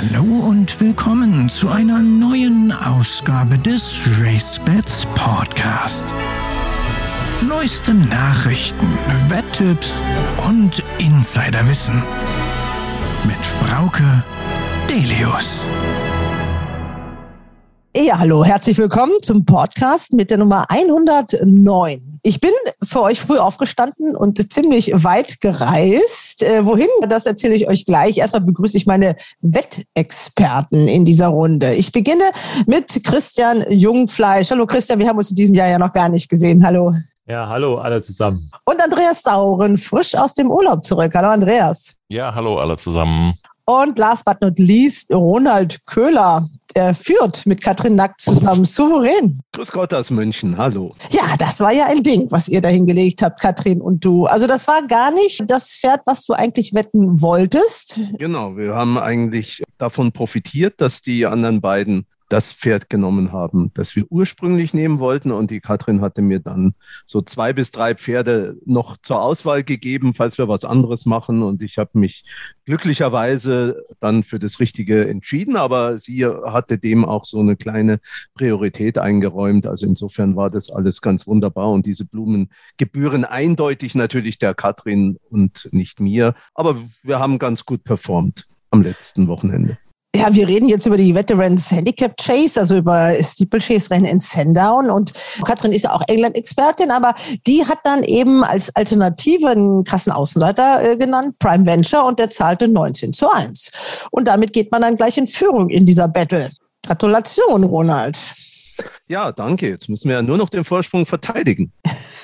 Hallo und willkommen zu einer neuen Ausgabe des RaceBets Podcast. Neueste Nachrichten, Wetttipps und Insiderwissen mit Frauke Delius. Ja, hallo, herzlich willkommen zum Podcast mit der Nummer 109. Ich bin für euch früh aufgestanden und ziemlich weit gereist. Äh, wohin? Das erzähle ich euch gleich. Erstmal begrüße ich meine Wettexperten in dieser Runde. Ich beginne mit Christian Jungfleisch. Hallo Christian, wir haben uns in diesem Jahr ja noch gar nicht gesehen. Hallo. Ja, hallo alle zusammen. Und Andreas Sauren, frisch aus dem Urlaub zurück. Hallo Andreas. Ja, hallo alle zusammen. Und last but not least, Ronald Köhler, der führt mit Katrin Nackt zusammen souverän. Grüß Gott aus München, hallo. Ja, das war ja ein Ding, was ihr da hingelegt habt, Katrin und du. Also das war gar nicht das Pferd, was du eigentlich wetten wolltest. Genau, wir haben eigentlich davon profitiert, dass die anderen beiden das Pferd genommen haben, das wir ursprünglich nehmen wollten. Und die Katrin hatte mir dann so zwei bis drei Pferde noch zur Auswahl gegeben, falls wir was anderes machen. Und ich habe mich glücklicherweise dann für das Richtige entschieden. Aber sie hatte dem auch so eine kleine Priorität eingeräumt. Also insofern war das alles ganz wunderbar. Und diese Blumen gebühren eindeutig natürlich der Katrin und nicht mir. Aber wir haben ganz gut performt am letzten Wochenende. Ja, wir reden jetzt über die Veterans Handicap Chase, also über Steeplechase Rennen in Sandown. Und Katrin ist ja auch England-Expertin, aber die hat dann eben als Alternative einen krassen Außenseiter äh, genannt, Prime Venture, und der zahlte 19 zu 1. Und damit geht man dann gleich in Führung in dieser Battle. Gratulation, Ronald. Ja, danke. Jetzt müssen wir ja nur noch den Vorsprung verteidigen.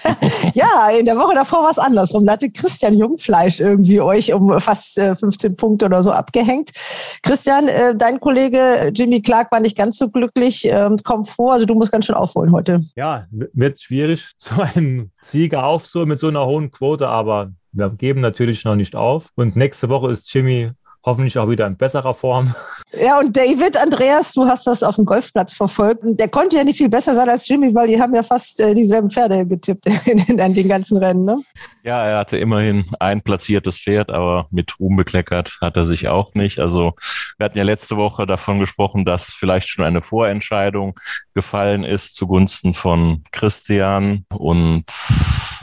ja, in der Woche davor war es andersrum. Da hatte Christian Jungfleisch irgendwie euch um fast 15 äh, Punkte oder so abgehängt. Christian, äh, dein Kollege Jimmy Clark war nicht ganz so glücklich. Ähm, komm vor, also du musst ganz schön aufholen heute. Ja, wird schwierig, so einen Sieger aufzuholen mit so einer hohen Quote, aber wir geben natürlich noch nicht auf. Und nächste Woche ist Jimmy hoffentlich auch wieder in besserer Form. Ja, und David, Andreas, du hast das auf dem Golfplatz verfolgt. Der konnte ja nicht viel besser sein als Jimmy, weil die haben ja fast äh, dieselben Pferde getippt in, in, in, den ganzen Rennen. Ne? Ja, er hatte immerhin ein platziertes Pferd, aber mit Ruhm bekleckert hat er sich auch nicht. Also wir hatten ja letzte Woche davon gesprochen, dass vielleicht schon eine Vorentscheidung gefallen ist zugunsten von Christian und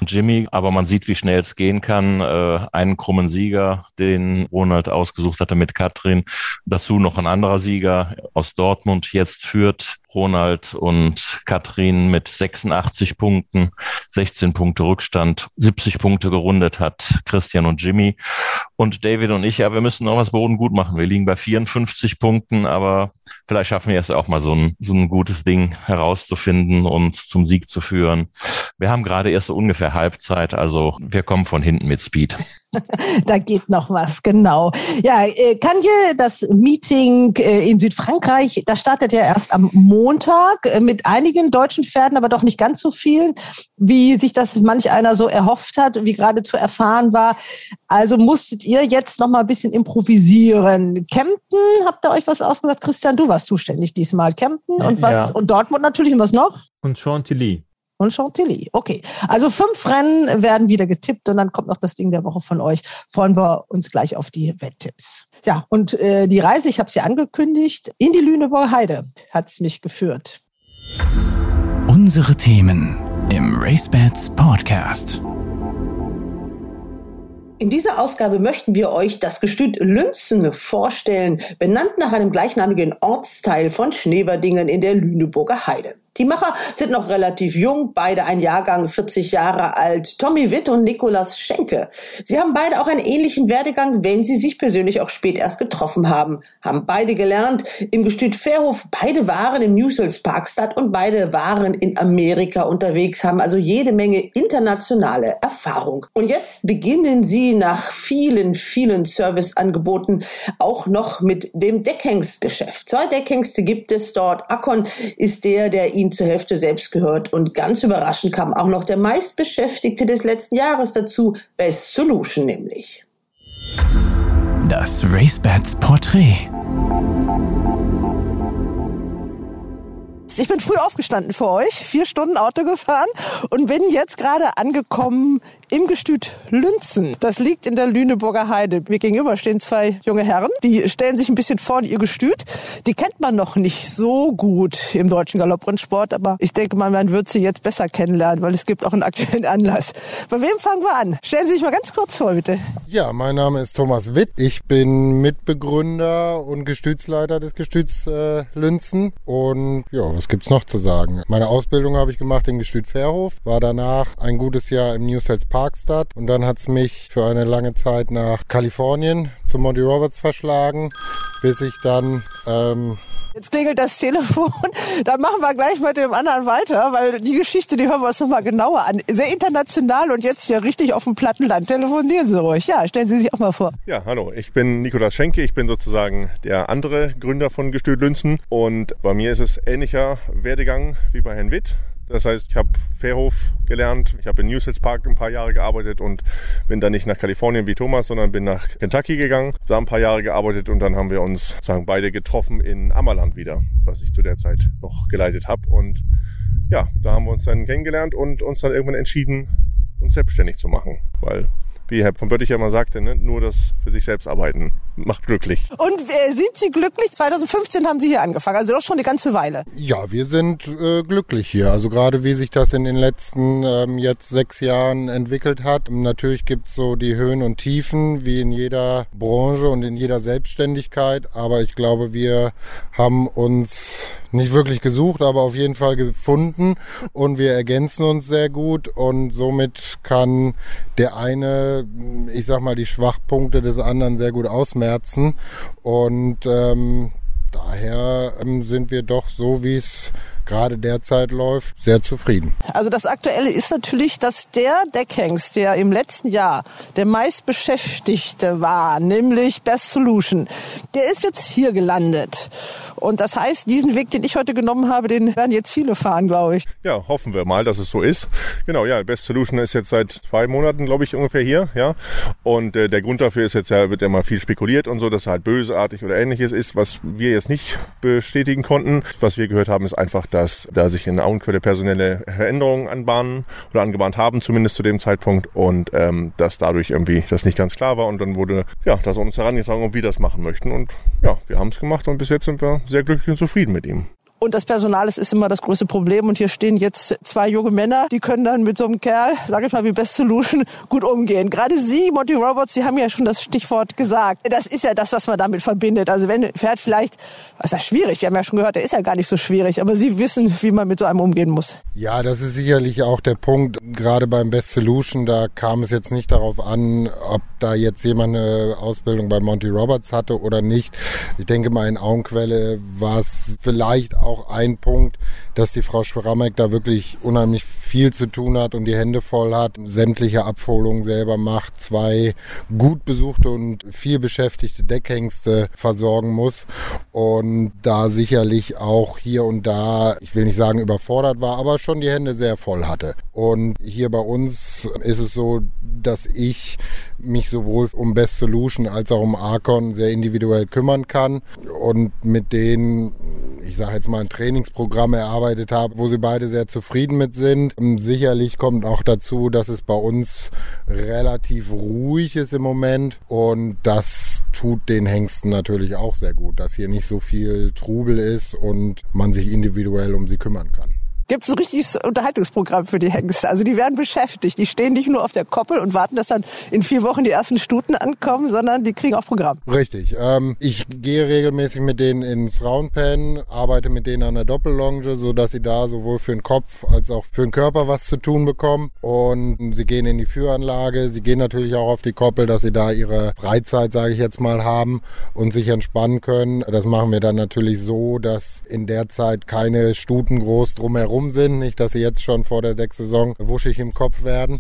Jimmy, aber man sieht, wie schnell es gehen kann. Äh, einen krummen Sieger, den Ronald ausgesucht hatte mit Katrin. Dazu noch ein anderer Sieger aus Dortmund jetzt führt Ronald und Katrin mit 86 Punkten, 16 Punkte Rückstand, 70 Punkte gerundet hat Christian und Jimmy. Und David und ich, ja, wir müssen noch was Boden gut machen. Wir liegen bei 54 Punkten, aber vielleicht schaffen wir es auch mal so ein, so ein gutes Ding herauszufinden und zum Sieg zu führen. Wir haben gerade erst so ungefähr Halbzeit, also wir kommen von hinten mit Speed. da geht noch was, genau. Ja, äh, Kanje, das Meeting äh, in Südfrankreich, das startet ja erst am Montag äh, mit einigen deutschen Pferden, aber doch nicht ganz so vielen, wie sich das manch einer so erhofft hat, wie gerade zu erfahren war. Also musstet ihr jetzt noch mal ein bisschen improvisieren. Kempten, habt ihr euch was ausgesagt? Christian, du warst zuständig diesmal. Kempten und was? Ja. Und Dortmund natürlich und was noch? Und Chantilly und Chantilly. Okay, also fünf Rennen werden wieder getippt und dann kommt noch das Ding der Woche von euch. Freuen wir uns gleich auf die Wetttipps. Ja, und äh, die Reise, ich habe sie angekündigt, in die Lüneburger Heide hat es mich geführt. Unsere Themen im RaceBets Podcast. In dieser Ausgabe möchten wir euch das Gestüt Lünzen vorstellen, benannt nach einem gleichnamigen Ortsteil von Schneverdingen in der Lüneburger Heide. Die Macher sind noch relativ jung, beide ein Jahrgang 40 Jahre alt, Tommy Witt und Nikolas Schenke. Sie haben beide auch einen ähnlichen Werdegang, wenn sie sich persönlich auch spät erst getroffen haben. Haben beide gelernt im Gestüt Fairhof, beide waren im Newsells Parkstadt und beide waren in Amerika unterwegs, haben also jede Menge internationale Erfahrung. Und jetzt beginnen sie nach vielen, vielen Serviceangeboten auch noch mit dem Deckhengstgeschäft. Zwei Deckhengste gibt es dort. Akon ist der, der ihm zur Hälfte selbst gehört. Und ganz überraschend kam auch noch der meistbeschäftigte des letzten Jahres dazu, Best Solution nämlich. Das RaceBets Porträt. Ich bin früh aufgestanden für euch, vier Stunden Auto gefahren und bin jetzt gerade angekommen im Gestüt Lünzen. Das liegt in der Lüneburger Heide. Mir gegenüber stehen zwei junge Herren, die stellen sich ein bisschen vor in ihr Gestüt. Die kennt man noch nicht so gut im deutschen Galopprennsport, aber ich denke mal, man wird sie jetzt besser kennenlernen, weil es gibt auch einen aktuellen Anlass. Bei wem fangen wir an? Stellen Sie sich mal ganz kurz vor, bitte. Ja, mein Name ist Thomas Witt. Ich bin Mitbegründer und Gestütsleiter des Gestüts äh, Lünzen. Und ja, was gibt's noch zu sagen? Meine Ausbildung habe ich gemacht im Gestüt Fairhof, war danach ein gutes Jahr im New Sales Parkstadt und dann hat's mich für eine lange Zeit nach Kalifornien zu Monty Roberts verschlagen, bis ich dann ähm, Jetzt klingelt das Telefon. Dann machen wir gleich mit dem anderen weiter, weil die Geschichte, die hören wir uns nochmal genauer an. Sehr international und jetzt hier richtig auf dem Plattenland. Telefonieren Sie ruhig. Ja, stellen Sie sich auch mal vor. Ja, hallo. Ich bin Nikolaus Schenke. Ich bin sozusagen der andere Gründer von Gestüt Lünzen. Und bei mir ist es ähnlicher Werdegang wie bei Herrn Witt. Das heißt, ich habe Fairhof gelernt, ich habe in Newsels Park ein paar Jahre gearbeitet und bin dann nicht nach Kalifornien wie Thomas, sondern bin nach Kentucky gegangen, da ein paar Jahre gearbeitet und dann haben wir uns sagen beide getroffen in Ammerland wieder, was ich zu der Zeit noch geleitet habe und ja, da haben wir uns dann kennengelernt und uns dann irgendwann entschieden, uns selbstständig zu machen, weil wie Herr von Bötticher immer sagte, ne, nur das für sich selbst arbeiten macht glücklich. Und äh, sind Sie glücklich? 2015 haben Sie hier angefangen, also doch schon eine ganze Weile. Ja, wir sind äh, glücklich hier. Also gerade wie sich das in den letzten ähm, jetzt sechs Jahren entwickelt hat. Natürlich gibt's so die Höhen und Tiefen, wie in jeder Branche und in jeder Selbstständigkeit. Aber ich glaube, wir haben uns nicht wirklich gesucht, aber auf jeden Fall gefunden und wir ergänzen uns sehr gut und somit kann der eine, ich sag mal, die Schwachpunkte des anderen sehr gut ausmerzen. Und ähm, daher ähm, sind wir doch so, wie es gerade derzeit läuft, sehr zufrieden. Also das Aktuelle ist natürlich, dass der Deckhengst, der im letzten Jahr der meistbeschäftigte war, nämlich Best Solution, der ist jetzt hier gelandet. Und das heißt, diesen Weg, den ich heute genommen habe, den werden jetzt viele fahren, glaube ich. Ja, hoffen wir mal, dass es so ist. Genau, ja, Best Solution ist jetzt seit zwei Monaten, glaube ich, ungefähr hier, ja. Und äh, der Grund dafür ist jetzt ja, wird ja mal viel spekuliert und so, dass er halt bösartig oder ähnliches ist, was wir jetzt nicht bestätigen konnten. Was wir gehört haben, ist einfach, dass da sich in Auenquelle personelle Veränderungen anbahnen oder angebahnt haben, zumindest zu dem Zeitpunkt und ähm, dass dadurch irgendwie das nicht ganz klar war und dann wurde ja das uns herangetragen, ob wir das machen möchten und ja, wir haben es gemacht und bis jetzt sind wir sehr glücklich und zufrieden mit ihm. Und das Personal ist, ist immer das größte Problem. Und hier stehen jetzt zwei junge Männer, die können dann mit so einem Kerl, sage ich mal, wie Best Solution, gut umgehen. Gerade Sie, Monty Roberts, Sie haben ja schon das Stichwort gesagt. Das ist ja das, was man damit verbindet. Also wenn ein Pferd vielleicht, was ist ja schwierig, wir haben ja schon gehört, der ist ja gar nicht so schwierig, aber Sie wissen, wie man mit so einem umgehen muss. Ja, das ist sicherlich auch der Punkt. Gerade beim Best Solution, da kam es jetzt nicht darauf an, ob da jetzt jemand eine Ausbildung bei Monty Roberts hatte oder nicht. Ich denke mal, in Augenquelle war es vielleicht auch auch ein Punkt, dass die Frau Schweramek da wirklich unheimlich viel zu tun hat und die Hände voll hat, sämtliche Abholungen selber macht, zwei gut besuchte und viel beschäftigte Deckhengste versorgen muss und da sicherlich auch hier und da, ich will nicht sagen überfordert war, aber schon die Hände sehr voll hatte. Und hier bei uns ist es so, dass ich mich sowohl um Best Solution als auch um Arcon sehr individuell kümmern kann und mit denen, ich sage jetzt mal, ein Trainingsprogramm erarbeitet habe, wo sie beide sehr zufrieden mit sind. Sicherlich kommt auch dazu, dass es bei uns relativ ruhig ist im Moment und das tut den Hengsten natürlich auch sehr gut, dass hier nicht so viel Trubel ist und man sich individuell um sie kümmern kann gibt es ein richtiges Unterhaltungsprogramm für die Hengste. Also die werden beschäftigt. Die stehen nicht nur auf der Koppel und warten, dass dann in vier Wochen die ersten Stuten ankommen, sondern die kriegen auch Programm. Richtig. Ähm, ich gehe regelmäßig mit denen ins Roundpen, arbeite mit denen an der Doppellonge, so dass sie da sowohl für den Kopf als auch für den Körper was zu tun bekommen. Und sie gehen in die Führanlage. Sie gehen natürlich auch auf die Koppel, dass sie da ihre Freizeit, sage ich jetzt mal, haben und sich entspannen können. Das machen wir dann natürlich so, dass in der Zeit keine Stuten groß drumherum rum sind. Nicht, dass sie jetzt schon vor der Saison wuschig im Kopf werden.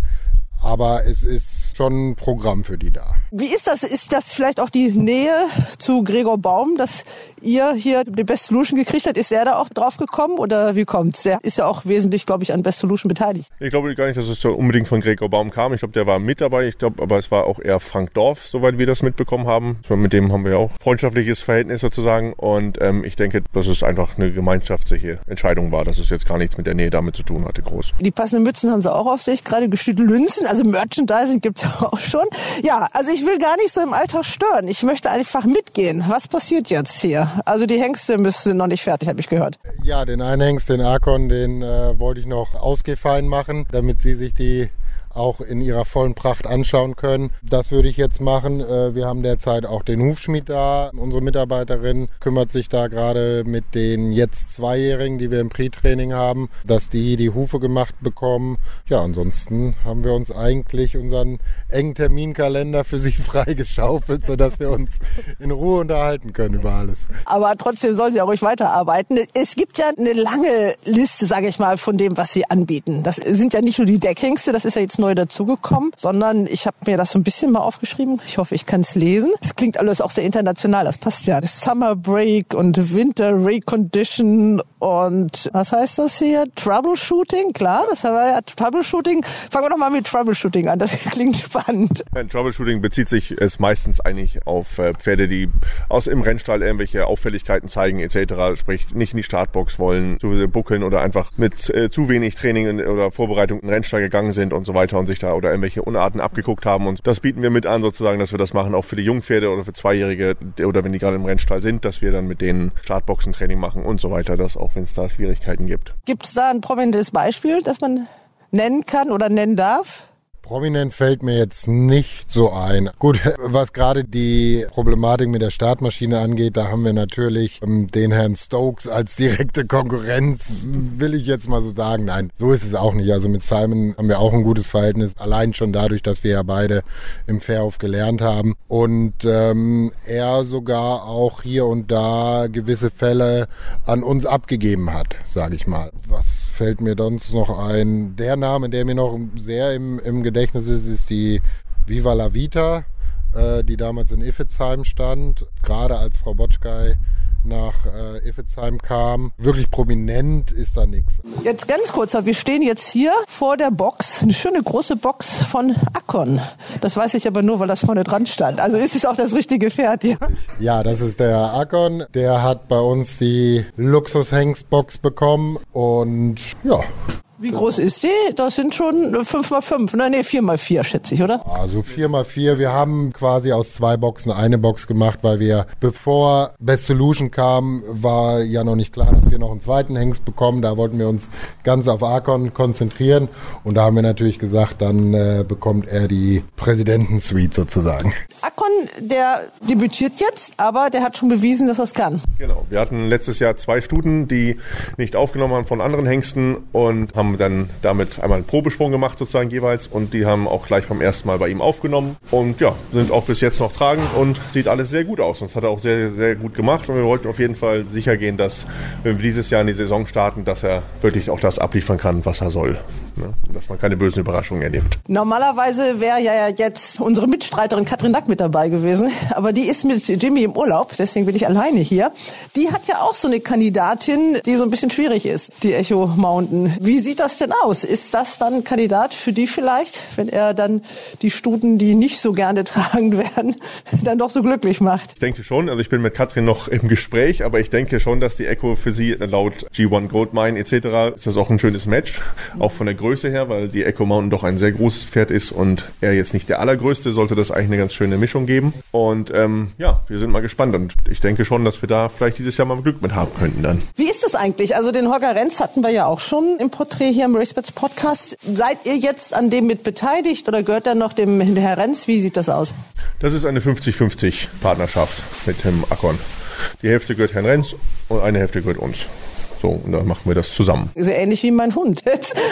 Aber es ist ist schon ein Programm für die da. Wie ist das? Ist das vielleicht auch die Nähe zu Gregor Baum, dass ihr hier die Best Solution gekriegt habt? Ist er da auch drauf gekommen oder wie kommt's? Der ist ja auch wesentlich, glaube ich, an Best Solution beteiligt. Ich glaube gar nicht, dass es unbedingt von Gregor Baum kam. Ich glaube, der war mit dabei. Ich glaube, aber es war auch eher Frank Dorf, soweit wir das mitbekommen haben. Mit dem haben wir auch freundschaftliches Verhältnis sozusagen. Und ähm, ich denke, dass es einfach eine gemeinschaftliche Entscheidung war, dass es jetzt gar nichts mit der Nähe damit zu tun hatte, groß. Die passenden Mützen haben sie auch auf sich, gerade gestühlte Lünzen, also Merchandising gibt's auch schon. Ja, also ich will gar nicht so im Alltag stören. Ich möchte einfach mitgehen. Was passiert jetzt hier? Also die Hengste müssen noch nicht fertig, habe ich gehört. Ja, den einen Hengst, den Arkon, den äh, wollte ich noch ausgefein machen, damit sie sich die auch in ihrer vollen Pracht anschauen können. Das würde ich jetzt machen. Äh, wir haben derzeit auch den Hufschmied da. Unsere Mitarbeiterin kümmert sich da gerade mit den jetzt Zweijährigen, die wir im Pre-Training haben, dass die die Hufe gemacht bekommen. Ja, ansonsten haben wir uns eigentlich unseren engen Terminkalender für sie freigeschaufelt, sodass wir uns in Ruhe unterhalten können über alles. Aber trotzdem sollen sie auch ruhig weiterarbeiten. Es gibt ja eine lange Liste, sage ich mal, von dem, was sie anbieten. Das sind ja nicht nur die Deckhengste, das ist ja jetzt neu dazugekommen, sondern ich habe mir das so ein bisschen mal aufgeschrieben. Ich hoffe, ich kann es lesen. Das klingt alles auch sehr international, das passt ja. Summer Break und Winter Recondition und was heißt das hier? Troubleshooting, klar, das haben wir ja Troubleshooting. Fangen wir doch mal mit Troubleshooting an, das klingt spannend. Ja, Troubleshooting bezieht sich es meistens eigentlich auf äh, Pferde, die aus im Rennstall irgendwelche Auffälligkeiten zeigen etc., sprich nicht in die Startbox wollen, zu buckeln oder einfach mit äh, zu wenig Training oder Vorbereitung in den Rennstall gegangen sind und so weiter und sich da oder irgendwelche Unarten abgeguckt haben und das bieten wir mit an sozusagen, dass wir das machen auch für die Jungpferde oder für Zweijährige oder wenn die gerade im Rennstall sind, dass wir dann mit denen Startboxentraining machen und so weiter, das auch wenn es da Schwierigkeiten gibt. Gibt es da ein prominentes Beispiel, das man nennen kann oder nennen darf? Prominent fällt mir jetzt nicht so ein. Gut, was gerade die Problematik mit der Startmaschine angeht, da haben wir natürlich ähm, den Herrn Stokes als direkte Konkurrenz, will ich jetzt mal so sagen. Nein, so ist es auch nicht. Also mit Simon haben wir auch ein gutes Verhältnis, allein schon dadurch, dass wir ja beide im Fairhof gelernt haben und ähm, er sogar auch hier und da gewisse Fälle an uns abgegeben hat, sage ich mal. Was fällt mir sonst noch ein? Der Name, der mir noch sehr im, im Gedächtnis ist, ist die Viva la Vita, äh, die damals in Iffezheim stand. Gerade als Frau Botschkei nach äh, Iffezheim kam. Wirklich prominent ist da nichts. Jetzt ganz kurz, wir stehen jetzt hier vor der Box, eine schöne große Box von Akon. Das weiß ich aber nur, weil das vorne dran stand. Also ist es auch das richtige Pferd hier? Ja, das ist der Akon. Der hat bei uns die Luxus-Hengstbox bekommen und ja, Wie groß ist die? Das sind schon 5 mal 5 ne? Nee, 4 mal 4 schätze ich, oder? Also vier mal vier. Wir haben quasi aus zwei Boxen eine Box gemacht, weil wir, bevor Best Solution kam, war ja noch nicht klar, dass wir noch einen zweiten Hengst bekommen. Da wollten wir uns ganz auf Arcon konzentrieren. Und da haben wir natürlich gesagt, dann äh, bekommt er die Präsidentensuite sozusagen. Akon, der debütiert jetzt, aber der hat schon bewiesen, dass er es kann. Genau. Wir hatten letztes Jahr zwei Stuten, die nicht aufgenommen haben von anderen Hengsten und haben dann damit einmal einen Probesprung gemacht sozusagen jeweils und die haben auch gleich beim ersten Mal bei ihm aufgenommen und ja, sind auch bis jetzt noch tragend und sieht alles sehr gut aus. Und das hat er auch sehr, sehr gut gemacht und wir wollten auf jeden Fall sicher gehen, dass wenn wir dieses Jahr in die Saison starten, dass er wirklich auch das abliefern kann, was er soll. Ne? Dass man keine bösen Überraschungen erlebt. Normalerweise wäre ja jetzt unsere Mitstreiterin Katrin Nack mit dabei gewesen, aber die ist mit Jimmy im Urlaub, deswegen bin ich alleine hier. Die hat ja auch so eine Kandidatin, die so ein bisschen schwierig ist, die Echo Mountain. Wie sieht das denn aus? Ist das dann ein Kandidat für die vielleicht, wenn er dann die Stuten, die nicht so gerne tragen werden, dann doch so glücklich macht? Ich denke schon, also ich bin mit Katrin noch im Gespräch, aber ich denke schon, dass die Echo für sie laut G1 Goldmine etc. ist das auch ein schönes Match, auch von der Größe her, weil die Echo Mountain doch ein sehr großes Pferd ist und er jetzt nicht der allergrößte, sollte das eigentlich eine ganz schöne Mischung geben. Und ähm, ja, wir sind mal gespannt und ich denke schon, dass wir da vielleicht dieses Jahr mal Glück mit haben könnten dann. Wie ist das eigentlich? Also den Holger Renz hatten wir ja auch schon im Porträt hier im Racebets Podcast. Seid ihr jetzt an dem mit beteiligt oder gehört er noch dem Herr Renz? Wie sieht das aus? Das ist eine 50-50 Partnerschaft mit dem Akon. Die Hälfte gehört Herrn Renz und eine Hälfte gehört uns. So, und dann machen wir das zusammen. Sehr ähnlich wie mein Hund.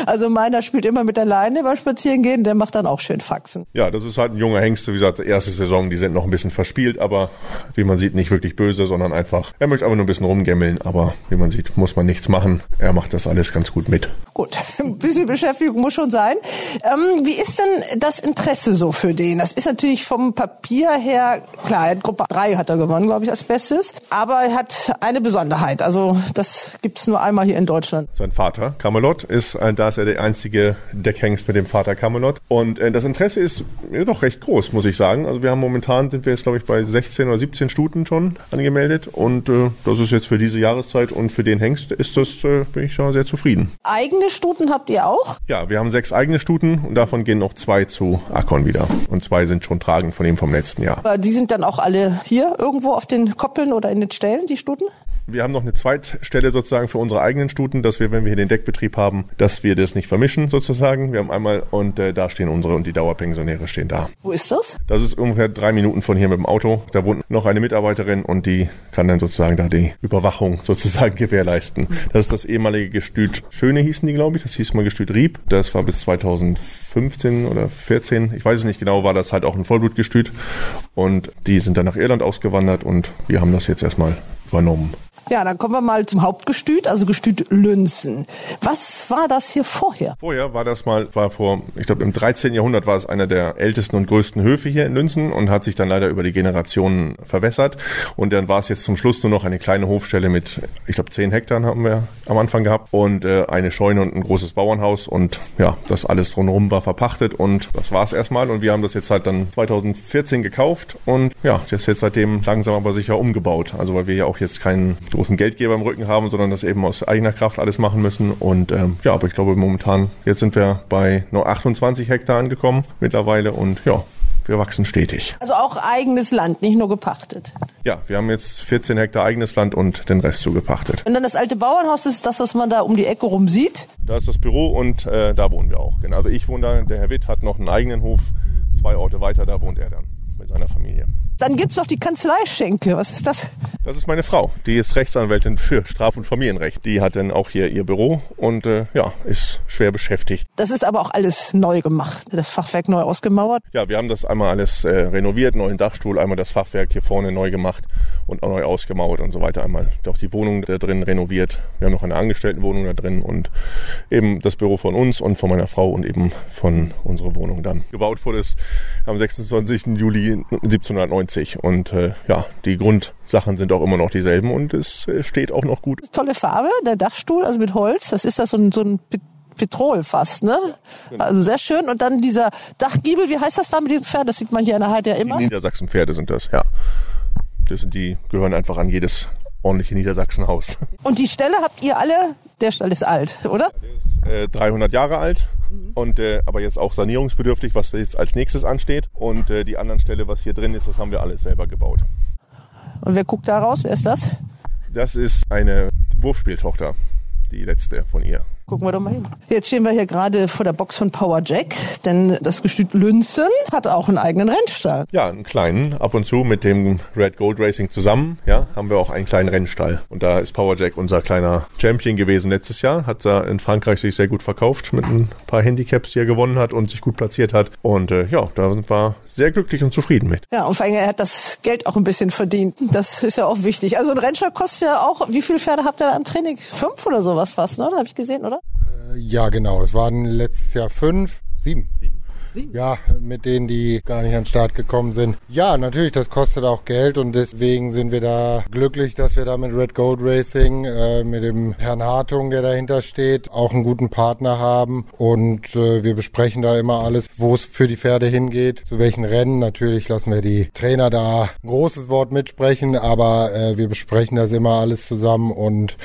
Also meiner spielt immer mit der Leine beim Spazierengehen, der macht dann auch schön Faxen. Ja, das ist halt ein junger Hengst, wie gesagt, erste Saison, die sind noch ein bisschen verspielt, aber wie man sieht, nicht wirklich böse, sondern einfach, er möchte einfach nur ein bisschen rumgämmeln, aber wie man sieht, muss man nichts machen. Er macht das alles ganz gut mit. Gut, ein bisschen Beschäftigung muss schon sein. Ähm, wie ist denn das Interesse so für den? Das ist natürlich vom Papier her, klar, Gruppe 3 hat er gewonnen, glaube ich, als Bestes, aber er hat eine Besonderheit, also das gibt es nur einmal hier in Deutschland. Sein Vater, Camelot, ist, äh, da ist er der einzige Deckhengst mit dem Vater Camelot. Und äh, das Interesse ist ja, doch recht groß, muss ich sagen. Also wir haben momentan, sind wir jetzt glaube ich bei 16 oder 17 Stuten schon angemeldet. Und äh, das ist jetzt für diese Jahreszeit und für den Hengst ist das, äh, bin ich schon sehr zufrieden. Eigene Stuten habt ihr auch? Ja, wir haben sechs eigene Stuten und davon gehen noch zwei zu Akon wieder. Und zwei sind schon tragend von ihm vom letzten Jahr. Aber Die sind dann auch alle hier irgendwo auf den Koppeln oder in den Ställen, die Stuten? Wir haben noch eine Zweitstelle sozusagen für unsere eigenen Stuten, dass wir, wenn wir hier den Deckbetrieb haben, dass wir das nicht vermischen sozusagen. Wir haben einmal und äh, da stehen unsere und die Dauerpensionäre stehen da. Wo ist das? Das ist ungefähr drei Minuten von hier mit dem Auto. Da wohnt noch eine Mitarbeiterin und die kann dann sozusagen da die Überwachung sozusagen gewährleisten. Das ist das ehemalige Gestüt Schöne hießen die, glaube ich. Das hieß mal Gestüt Rieb. Das war bis 2015 oder 14. Ich weiß es nicht genau, war das halt auch ein Vollblutgestüt. Und die sind dann nach Irland ausgewandert und wir haben das jetzt erstmal übernommen. Ja, dann kommen wir mal zum Hauptgestüt, also Gestüt Lünzen. Was war das hier vorher? Vorher war das mal, war vor, ich glaube im 13. Jahrhundert war es einer der ältesten und größten Höfe hier in Lünzen und hat sich dann leider über die Generationen verwässert. Und dann war es jetzt zum Schluss nur noch eine kleine Hofstelle mit, ich glaube 10 Hektar haben wir am Anfang gehabt und äh, eine Scheune und ein großes Bauernhaus und ja, das alles drumherum war verpachtet und das war es erstmal und wir haben das jetzt halt dann 2014 gekauft und ja, das ist jetzt seitdem langsam aber sicher umgebaut. Also weil wir ja auch jetzt keinen großen Geldgeber im Rücken haben, sondern das eben aus eigener Kraft alles machen müssen. Und ähm, ja, aber ich glaube momentan, jetzt sind wir bei nur 28 Hektar angekommen mittlerweile und ja, wir wachsen stetig. Also auch eigenes Land, nicht nur gepachtet. Ja, wir haben jetzt 14 Hektar eigenes Land und den Rest zugepachtet. Und dann das alte Bauernhaus ist das, was man da um die Ecke rum sieht. Da ist das Büro und äh, da wohnen wir auch. Genau. Also ich wohne da, der Herr Witt hat noch einen eigenen Hof, zwei Orte weiter, da wohnt er dann mit seiner Familie. Dann gibt's noch die Kanzleischenke. Was ist das? Das ist meine Frau. Die ist Rechtsanwältin für Straf- und Familienrecht. Die hat dann auch hier ihr Büro und äh, ja, ist schwer beschäftigt. Das ist aber auch alles neu gemacht. Das Fachwerk neu ausgemauert. Ja, wir haben das einmal alles äh, renoviert, neuen Dachstuhl, einmal das Fachwerk hier vorne neu gemacht und auch neu ausgemauert und so weiter. Einmal auch die Wohnung da drin renoviert. Wir haben noch eine Angestelltenwohnung da drin und eben das Büro von uns und von meiner Frau und eben von unserer Wohnung dann. Gebaut wurde es am 26. Juli 1790 und äh, ja, die Grundsachen sind auch immer noch dieselben und es äh, steht auch noch gut. Tolle Farbe, der Dachstuhl, also mit Holz. Was ist das? So ein, so ein Petrol fast, ne? Also sehr schön. Und dann dieser Dachgiebel, wie heißt das da mit diesem Pferd? Das sieht man hier in der Heide ja immer. Die Niedersachsen-Pferde sind das, ja. Das sind die, gehören einfach an jedes ordentliche Niedersachsenhaus. Und die Stelle habt ihr alle, der Stall ist alt, oder? Der ist äh, 300 Jahre alt und äh, aber jetzt auch sanierungsbedürftig, was jetzt als nächstes ansteht. Und äh, die anderen Stelle, was hier drin ist, das haben wir alles selber gebaut. Und wer guckt da raus? Wer ist das? Das ist eine Wurfspieltochter, die letzte von ihr. Gucken wir doch mal hin. Jetzt stehen wir hier gerade vor der Box von Power Jack, denn das Gestüt Lünzen hat auch einen eigenen Rennstall. Ja, einen kleinen. Ab und zu mit dem Red Gold Racing zusammen, ja, haben wir auch einen kleinen Rennstall. Und da ist Power Jack unser kleiner Champion gewesen letztes Jahr. Hat er in Frankreich sich sehr gut verkauft mit ein paar Handicaps, die er gewonnen hat und sich gut platziert hat. Und äh, ja, da sind wir sehr glücklich und zufrieden mit. Ja, und vor allem, er hat das Geld auch ein bisschen verdient. Das ist ja auch wichtig. Also ein Rennstall kostet ja auch, wie viele Pferde habt ihr da im Training? Fünf oder sowas fast, ne? Habe ich gesehen, oder? Ja, genau. Es waren letztes Jahr fünf, sieben. Sieben. Ja, mit denen, die gar nicht an den Start gekommen sind. Ja, natürlich, das kostet auch Geld und deswegen sind wir da glücklich, dass wir da mit Red Gold Racing, äh, mit dem Herrn Hartung, der dahinter steht, auch einen guten Partner haben und äh, wir besprechen da immer alles, wo es für die Pferde hingeht, zu welchen Rennen. Natürlich lassen wir die Trainer da ein großes Wort mitsprechen, aber äh, wir besprechen das immer alles zusammen und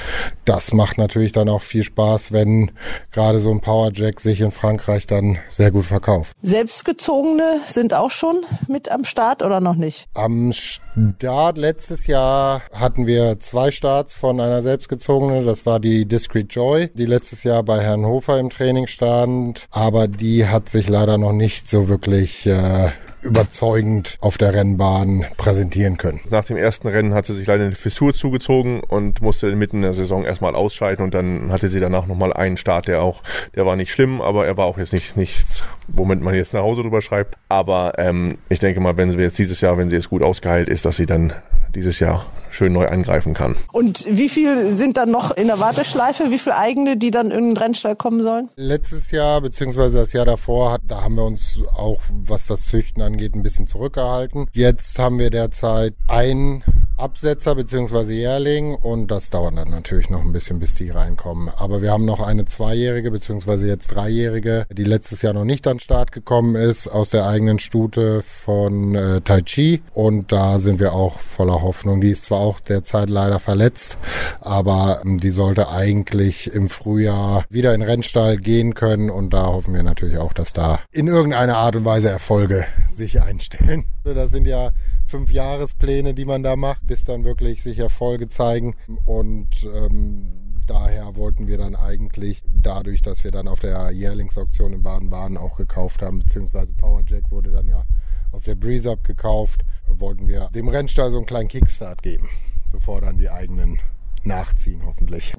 das macht natürlich dann auch viel Spaß, wenn gerade so ein Power Jack sich in Frankreich dann sehr gut verkauft. Selbstgezogene sind auch schon mit am Start oder noch nicht? Am Start letztes Jahr hatten wir zwei Starts von einer selbstgezogenen. Das war die Discreet Joy, die letztes Jahr bei Herrn Hofer im Training stand. Aber die hat sich leider noch nicht so wirklich äh, überzeugend auf der Rennbahn präsentieren können. Nach dem ersten Rennen hat sie sich leider eine Fissur zugezogen und musste mitten in der Saison erstmal ausscheiden und dann hatte sie danach nochmal einen Start, der auch, der war nicht schlimm, aber er war auch jetzt nicht nichts, womit man jetzt nach Hause drüber schreibt. Aber ähm, ich denke mal, wenn sie jetzt dieses Jahr, wenn sie jetzt gut ausgeheilt ist, dass sie dann dieses Jahr schön neu angreifen kann. Und wie viel sind dann noch in der Warteschleife? Wie viele eigene, die dann in den Rennstall kommen sollen? Letztes Jahr, beziehungsweise das Jahr davor, hat, da haben wir uns auch, was das Züchten angeht, ein bisschen zurückgehalten. Jetzt haben wir derzeit ein Absetzer beziehungsweise Jährling und das dauert dann natürlich noch ein bisschen, bis die reinkommen. Aber wir haben noch eine zweijährige beziehungsweise jetzt dreijährige, die letztes Jahr noch nicht an den Start gekommen ist, aus der eigenen Stute von äh, Tai Chi und da sind wir auch voller Hoffnung. Die ist zwar auch derzeit leider verletzt, aber ähm, die sollte eigentlich im Frühjahr wieder in Rennstall gehen können und da hoffen wir natürlich auch, dass da in irgendeiner Art und Weise Erfolge sich einstellen. Das sind ja fünf Jahrespläne, die man da macht, bis dann wirklich sich Erfolge zeigen. Und ähm, daher wollten wir dann eigentlich dadurch, dass wir dann auf der Jährlingsauktion in Baden-Baden auch gekauft haben, beziehungsweise Powerjack wurde dann ja auf der Breeze Up gekauft, wollten wir dem Rennstall so einen kleinen Kickstart geben, bevor dann die eigenen nachziehen hoffentlich.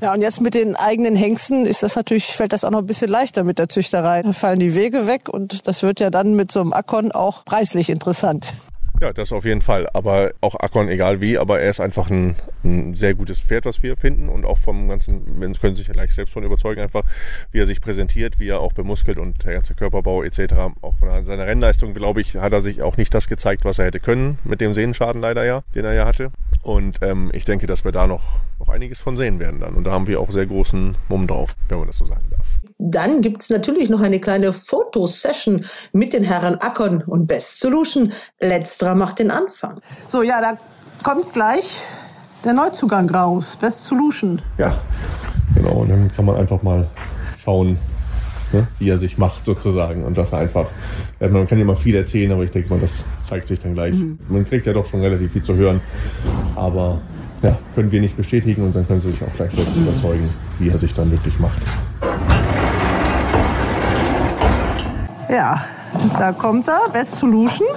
Ja, und jetzt mit den eigenen Hengsten ist das natürlich, fällt das auch noch ein bisschen leichter mit der Züchterei. Da fallen die Wege weg und das wird ja dann mit so einem Akkon auch preislich interessant. Ja, das auf jeden Fall. Aber auch Akon, egal wie, aber er ist einfach ein, ein sehr gutes Pferd, was wir finden. Und auch vom ganzen, wir können sich ja gleich selbst von überzeugen, einfach wie er sich präsentiert, wie er auch bemuskelt und der ganze Körperbau etc. Auch von seiner Rennleistung, glaube ich, hat er sich auch nicht das gezeigt, was er hätte können, mit dem Sehnenschaden leider ja, den er ja hatte. Und ähm, ich denke, dass wir da noch, noch einiges von sehen werden dann. Und da haben wir auch sehr großen Mumm drauf, wenn man das so sagen darf. Dann gibt's natürlich noch eine kleine Fotosession mit den Herren Ackern und Best Solution. Letzterer macht den Anfang. So, ja, da kommt gleich der Neuzugang raus. Best Solution. Ja, genau. Und dann kann man einfach mal schauen, ne, wie er sich macht sozusagen. Und dass er einfach, man kann ja immer viel erzählen, aber ich denke mal, das zeigt sich dann gleich. Mhm. Man kriegt ja doch schon relativ viel zu hören. Aber ja, können wir nicht bestätigen und dann können Sie sich auch gleich selbst überzeugen, wie er sich dann wirklich macht. Ja, da kommt er, Best Solution.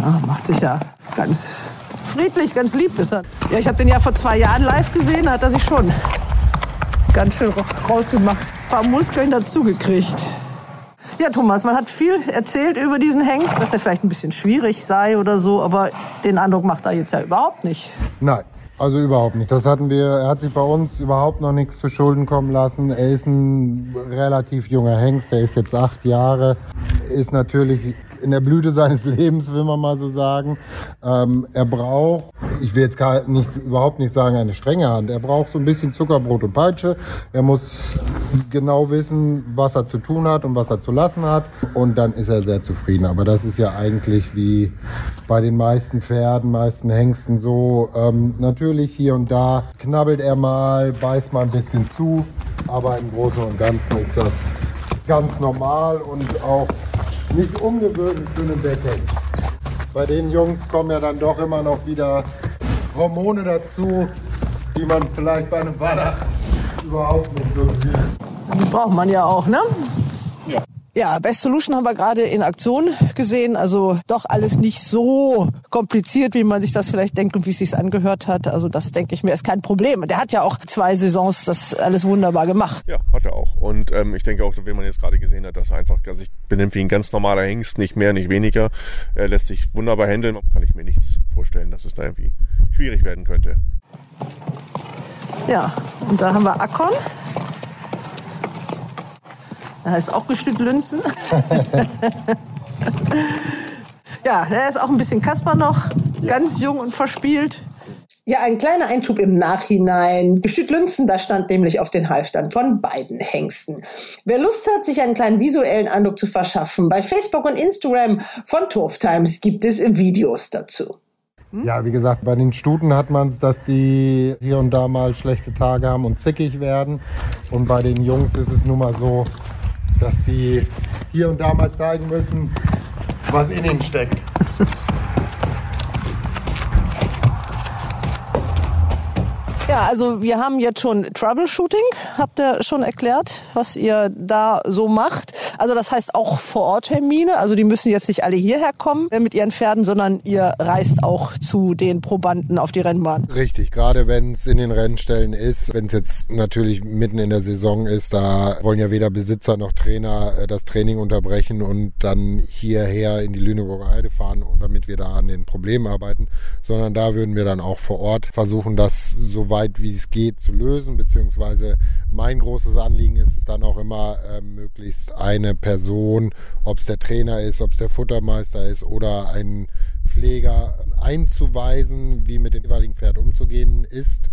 Ja, macht sich ja ganz friedlich, ganz lieb ist er. Ja, ich habe den ja vor zwei Jahren live gesehen, da hat er sich schon ganz schön rausgemacht. Ein paar Muskeln dazugekriegt. Ja, Thomas, man hat viel erzählt über diesen Hengst, dass er vielleicht ein bisschen schwierig sei oder so, aber den Eindruck macht er jetzt ja überhaupt nicht. Nein, also überhaupt nicht. Das hatten wir, er hat sich bei uns überhaupt noch nichts zu Schulden kommen lassen. Er ist ein relativ junger Hengst, er ist jetzt acht Jahre, ist natürlich in der Blüte seines Lebens, will man mal so sagen. Ähm, er braucht, ich will jetzt gar nicht, überhaupt nicht sagen, eine strenge Hand. Er braucht so ein bisschen Zuckerbrot und Peitsche. Er muss genau wissen, was er zu tun hat und was er zu lassen hat. Und dann ist er sehr zufrieden. Aber das ist ja eigentlich wie bei den meisten Pferden, meisten Hengsten so. Ähm, natürlich hier und da knabbelt er mal, beißt mal ein bisschen zu. Aber im Großen und Ganzen ist das ganz normal und auch nicht ungewöhnlich für einen Backhand. Bei den Jungs kommen ja dann doch immer noch wieder Hormone dazu, die man vielleicht bei einem Wallach überhaupt nicht so sieht. Die braucht man ja auch, ne? Ja, Best Solution haben wir gerade in Aktion gesehen. Also doch alles nicht so kompliziert, wie man sich das vielleicht denkt und wie es sich angehört hat. Also das denke ich mir ist kein Problem. Der hat ja auch zwei Saisons das alles wunderbar gemacht. Ja, hat er auch. Und ähm, ich denke auch, wie man jetzt gerade gesehen hat, dass er einfach sich benimmt wie ein ganz normaler Hengst, nicht mehr, nicht weniger. Er lässt sich wunderbar handeln. Kann ich mir nichts vorstellen, dass es da irgendwie schwierig werden könnte. Ja, und da haben wir Akkon. Er heißt auch Gestüt Lünzen. ja, er ist auch ein bisschen Kasper noch, ganz jung und verspielt. Ja, ein kleiner Einschub im Nachhinein. Gestüt Lünzen, da stand nämlich auf den Halsstand von beiden Hengsten. Wer Lust hat, sich einen kleinen visuellen Eindruck zu verschaffen, bei Facebook und Instagram von Turf Times gibt es Videos dazu. Hm? Ja, wie gesagt, bei den Stuten hat man es, dass die hier und da mal schlechte Tage haben und zickig werden. Und bei den Jungs ist es nun mal so, dass die hier und da mal zeigen müssen, was in ihnen steckt. Ja, also wir haben jetzt schon Troubleshooting, habt ihr schon erklärt, was ihr da so macht. Also das heißt auch Vor-Ort-Termine, also die müssen jetzt nicht alle hierher kommen mit ihren Pferden, sondern ihr reist auch zu den Probanden auf die Rennbahn. Richtig, gerade wenn es in den Rennstellen ist, wenn es jetzt natürlich mitten in der Saison ist, da wollen ja weder Besitzer noch Trainer äh, das Training unterbrechen und dann hierher in die Lüneburger Heide fahren, damit wir da an den Problemen arbeiten, sondern da würden wir dann auch vor Ort versuchen, das so weit wie es geht zu lösen, beziehungsweise mein großes Anliegen ist es dann auch immer, äh, möglichst eine Person, ob es der Trainer ist, ob es der Futtermeister ist oder ein Pfleger einzuweisen, wie mit dem jeweiligen Pferd umzugehen ist,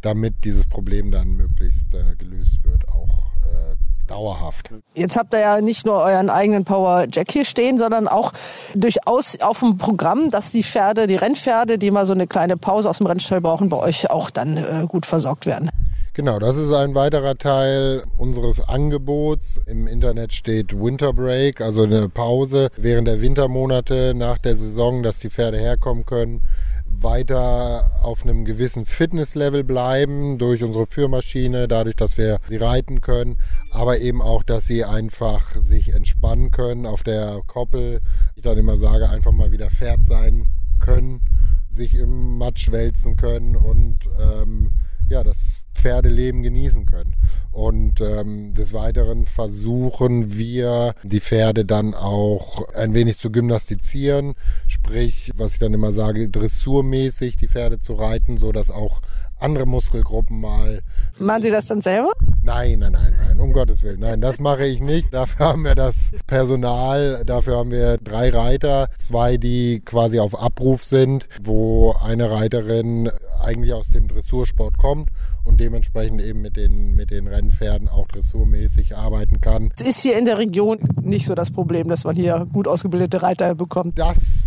damit dieses Problem dann möglichst äh, gelöst wird, auch äh, dauerhaft. Jetzt habt ihr ja nicht nur euren eigenen Power Jack hier stehen, sondern auch durchaus auf dem Programm, dass die Pferde, die Rennpferde, die mal so eine kleine Pause aus dem Rennstall brauchen, bei euch auch dann äh, gut versorgt werden. Genau, das ist ein weiterer Teil unseres Angebots. Im Internet steht Winter Break, also eine Pause während der Wintermonate nach der Saison, dass die Pferde herkommen können weiter auf einem gewissen Fitnesslevel bleiben durch unsere Führmaschine, dadurch, dass wir sie reiten können, aber eben auch, dass sie einfach sich entspannen können auf der Koppel. Ich dann immer sage, einfach mal wieder Pferd sein können, sich im Matsch wälzen können und ähm, ja, das Pferdeleben genießen können. Und ähm, des Weiteren versuchen wir, die Pferde dann auch ein wenig zu gymnastizieren, sprich, was ich dann immer sage, dressurmäßig die Pferde zu reiten, so dass auch andere Muskelgruppen mal. Machen Sie das dann selber? Nein, nein, nein, nein, um Gottes Willen. Nein, das mache ich nicht. Dafür haben wir das Personal, dafür haben wir drei Reiter, zwei, die quasi auf Abruf sind, wo eine Reiterin eigentlich aus dem Dressursport kommt und dementsprechend eben mit den, mit den Rennpferden auch dressurmäßig arbeiten kann. Es ist hier in der Region nicht so das Problem, dass man hier gut ausgebildete Reiter bekommt. Das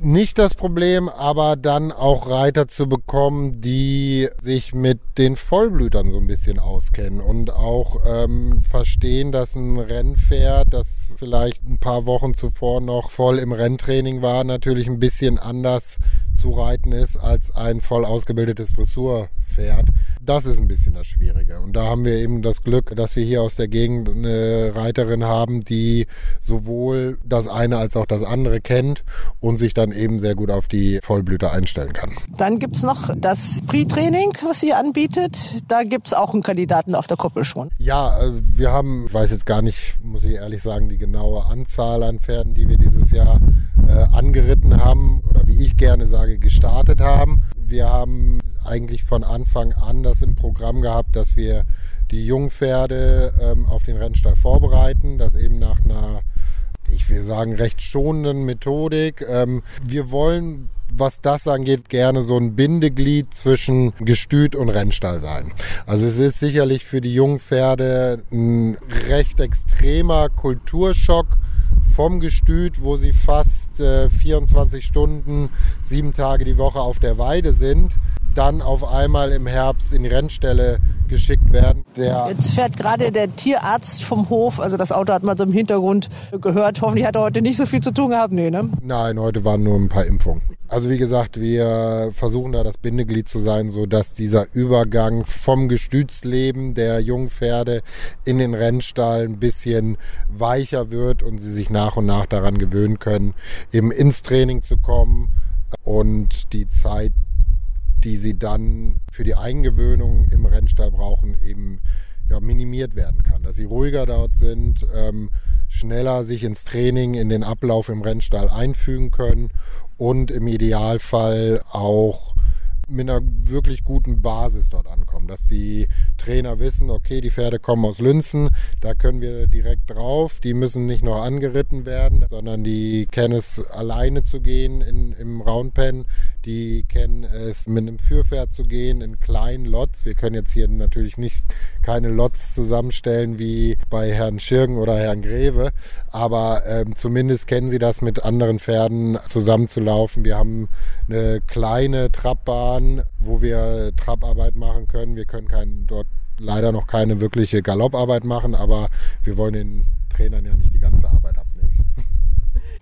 nicht das Problem, aber dann auch Reiter zu bekommen, die sich mit den Vollblütern so ein bisschen auskennen und auch ähm, verstehen, dass ein Rennpferd, das vielleicht ein paar Wochen zuvor noch voll im Renntraining war, natürlich ein bisschen anders zu reiten ist als ein voll ausgebildetes Dressurpferd. Das ist ein bisschen das Schwierige. Und da haben wir eben das Glück, dass wir hier aus der Gegend eine Reiterin haben, die sowohl das eine als auch das andere kennt und sich dann eben sehr gut auf die Vollblüter einstellen kann. Dann gibt's noch das Pre-Training, was ihr anbietet. Da gibt's auch einen Kandidaten auf der Koppel schon. Ja, äh, wir haben, ich weiß jetzt gar nicht, muss ich ehrlich sagen, die genaue Anzahl an Pferden, die wir dieses Jahr äh, angeritten haben oder wie ich gerne sage, gestartet haben. Wir haben eigentlich von Anfang an das im Programm gehabt, dass wir die Jungpferde ähm, auf den Rennstall vorbereiten, das eben nach einer, ich will sagen, recht schonenden Methodik. Ähm, wir wollen was das angeht, gerne so ein Bindeglied zwischen Gestüt und Rennstall sein. Also es ist sicherlich für die Jungpferde ein recht extremer Kulturschock vom Gestüt, wo sie fast äh, 24 Stunden, sieben Tage die Woche auf der Weide sind, dann auf einmal im Herbst in die Rennstelle geschickt werden. Der Jetzt fährt gerade der Tierarzt vom Hof, also das Auto hat man so im Hintergrund gehört. Hoffentlich hat er heute nicht so viel zu tun gehabt. Nee, ne? Nein, heute waren nur ein paar Impfungen. Also wie gesagt, wir versuchen da das Bindeglied zu sein, so dass dieser Übergang vom Gestütsleben der Jungpferde in den Rennstall ein bisschen weicher wird und sie sich nach und nach daran gewöhnen können, eben ins Training zu kommen und die Zeit, die sie dann für die Eingewöhnung im Rennstall brauchen, eben ja, minimiert werden kann. Dass sie ruhiger dort sind, ähm, schneller sich ins Training, in den Ablauf im Rennstall einfügen können und im Idealfall auch mit einer wirklich guten Basis dort ankommen, dass die Trainer wissen, okay, die Pferde kommen aus Lünzen, da können wir direkt drauf, die müssen nicht noch angeritten werden, sondern die kennen es alleine zu gehen in, im Roundpen, die kennen es mit einem Führpferd zu gehen in kleinen Lots. Wir können jetzt hier natürlich nicht keine Lots zusammenstellen wie bei Herrn Schirgen oder Herrn Greve, aber ähm, zumindest kennen sie das mit anderen Pferden zusammenzulaufen. Wir haben eine kleine Trabbahn, wo wir Trabarbeit machen können. Wir können kein, dort leider noch keine wirkliche Galopparbeit machen, aber wir wollen den Trainern ja nicht die ganze Arbeit abnehmen.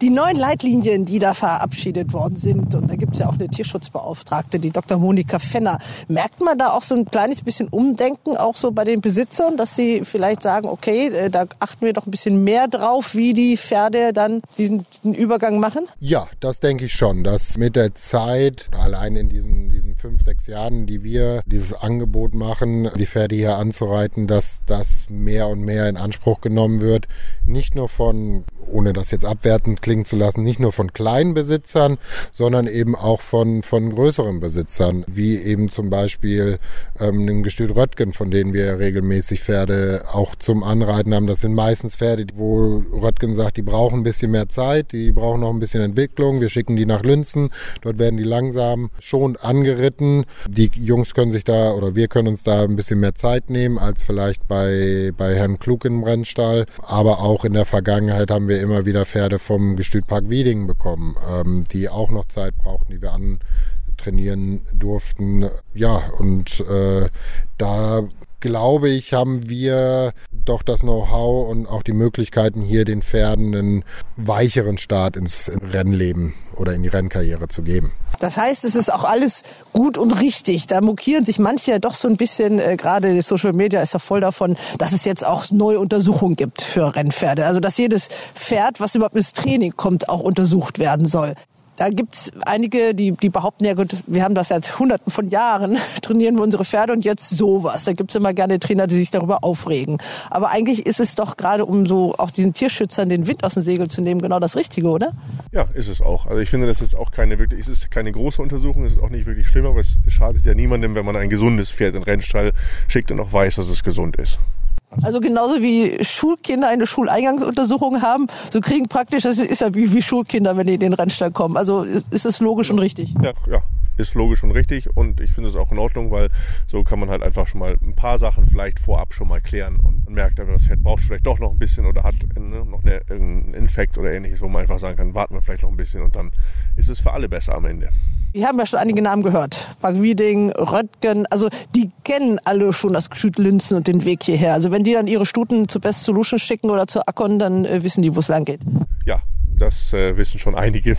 Die neuen Leitlinien, die da verabschiedet worden sind, und da gibt es ja auch eine Tierschutzbeauftragte, die Dr. Monika Fenner, merkt man da auch so ein kleines bisschen Umdenken, auch so bei den Besitzern, dass sie vielleicht sagen, okay, äh, da achten wir doch ein bisschen mehr drauf, wie die Pferde dann diesen, Übergang machen? Ja, das denke ich schon, dass mit der Zeit, allein in diesen, diesen fünf, sechs Jahren, die wir dieses Angebot machen, die Pferde hier anzureiten, dass das mehr und mehr in Anspruch genommen wird. Nicht nur von, ohne das jetzt abwertend klingen zu lassen, nicht nur von kleinen Besitzern, sondern eben auch von, von größeren Besitzern, wie eben zum Beispiel ähm, ein Gestüt Röttgen, von denen wir regelmäßig Pferde auch zum Anreiten haben. Das sind meistens Pferde, wo Röttgen sagt, die brauchen ein bisschen mehr Zeit, die brauchen noch ein bisschen Entwicklung. Wir schicken die nach Lünzen, dort werden die langsam schon angeritten. Die Jungs können sich da oder wir können uns da ein bisschen mehr Zeit nehmen als vielleicht bei, bei Herrn Klug im Rennstall. Aber auch in der Vergangenheit haben wir immer wieder Pferde vom Gestütpark Wiedingen bekommen, ähm, die auch noch Zeit brauchten, die wir antrainieren durften. Ja, und äh, da glaube ich, haben wir doch das Know-how und auch die Möglichkeiten, hier den Pferden einen weicheren Start ins Rennleben oder in die Rennkarriere zu geben. Das heißt, es ist auch alles gut und richtig. Da mokieren sich manche ja doch so ein bisschen, äh, gerade Social Media ist ja voll davon, dass es jetzt auch neue Untersuchungen gibt für Rennpferde. Also dass jedes Pferd, was überhaupt ins Training kommt, auch untersucht werden soll da gibt's einige, die, die behaupten, ja gut, wir haben das seit hunderten von Jahren, trainieren wir unsere Pferde und jetzt sowas. Da gibt's immer gerne Trainer, die sich darüber aufregen. Aber eigentlich ist es doch gerade, um so auch diesen Tierschützern den Wind aus dem Segel zu nehmen, genau das Richtige, oder? Ja, ist es auch. Also ich finde, das ist auch keine wirklich, es ist keine große Untersuchung, es ist auch nicht wirklich schlimm, aber es schadet ja niemandem, wenn man ein gesundes Pferd in den Rennstall schickt und auch weiß, dass es gesund ist. Also genauso wie Schulkinder eine Schuleingangsuntersuchung haben, so kriegen praktisch, das ist ja wie, wie Schulkinder, wenn die in den Rennstall kommen. Also ist es logisch und richtig. Ja, ja, ist logisch und richtig und ich finde es auch in Ordnung, weil so kann man halt einfach schon mal ein paar Sachen vielleicht vorab schon mal klären und man merkt aber, das Pferd braucht vielleicht doch noch ein bisschen oder hat ne, noch eine, irgendeinen Infekt oder ähnliches, wo man einfach sagen kann, warten wir vielleicht noch ein bisschen und dann ist es für alle besser am Ende. Wir haben ja schon einige Namen gehört. Bagwieding, Röttgen, also die kennen alle schon das Gestüt Lünzen und den Weg hierher. Also wenn die dann ihre Stuten zu Best Solution schicken oder zu Akkon, dann äh, wissen die, wo es lang geht. Ja, das äh, wissen schon einige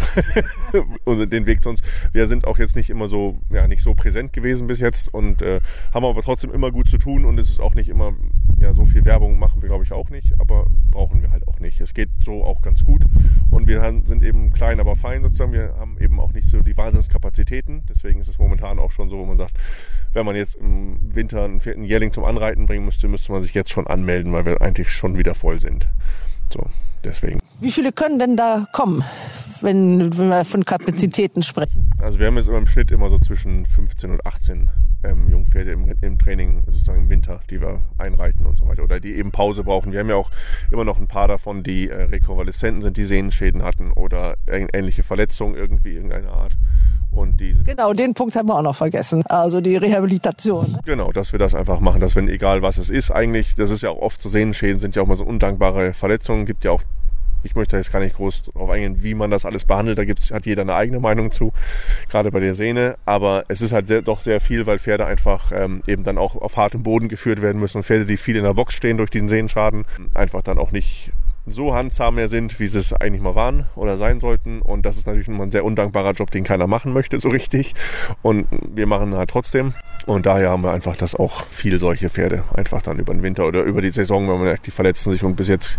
den Weg zu uns. Wir sind auch jetzt nicht immer so, ja, nicht so präsent gewesen bis jetzt und äh, haben aber trotzdem immer gut zu tun und es ist auch nicht immer, ja, so viel Werbung machen wir glaube ich auch nicht, aber brauchen wir halt auch nicht. Es geht so auch ganz gut und wir sind eben klein, aber fein sozusagen. Wir haben eben auch nicht so die Wahnsinnskapazitäten. Deswegen ist es momentan auch schon so, wo man sagt, wenn man jetzt im Winter einen vierten Jährling zum Anreiten bringen müsste, müsste man sich jetzt schon anmelden, weil wir eigentlich schon wieder voll sind. So, deswegen. Wie viele können denn da kommen, wenn, wenn wir von Kapazitäten sprechen? Also wir haben jetzt immer im Schnitt immer so zwischen 15 und 18 ähm, Jungpferde im, im Training, sozusagen im Winter, die wir einreiten und so weiter. Oder die eben Pause brauchen. Wir haben ja auch immer noch ein paar davon, die äh, Rekonvaleszenten sind, die Sehnenschäden hatten oder ähnliche Verletzungen irgendwie irgendeiner Art. Und die genau, den Punkt haben wir auch noch vergessen. Also die Rehabilitation. Genau, dass wir das einfach machen, dass wenn egal was es ist, eigentlich, das ist ja auch oft zu sehen, Schäden sind ja auch mal so undankbare Verletzungen, gibt ja auch ich möchte jetzt gar nicht groß darauf eingehen, wie man das alles behandelt. Da gibt's, hat jeder eine eigene Meinung zu, gerade bei der Sehne. Aber es ist halt sehr, doch sehr viel, weil Pferde einfach ähm, eben dann auch auf hartem Boden geführt werden müssen. Und Pferde, die viel in der Box stehen durch den Sehnenschaden, einfach dann auch nicht so handzahm sind, wie sie es eigentlich mal waren oder sein sollten. Und das ist natürlich immer ein sehr undankbarer Job, den keiner machen möchte, so richtig. Und wir machen halt trotzdem. Und daher haben wir einfach, dass auch viel solche Pferde einfach dann über den Winter oder über die Saison, wenn man merkt, die verletzen sich. Und bis jetzt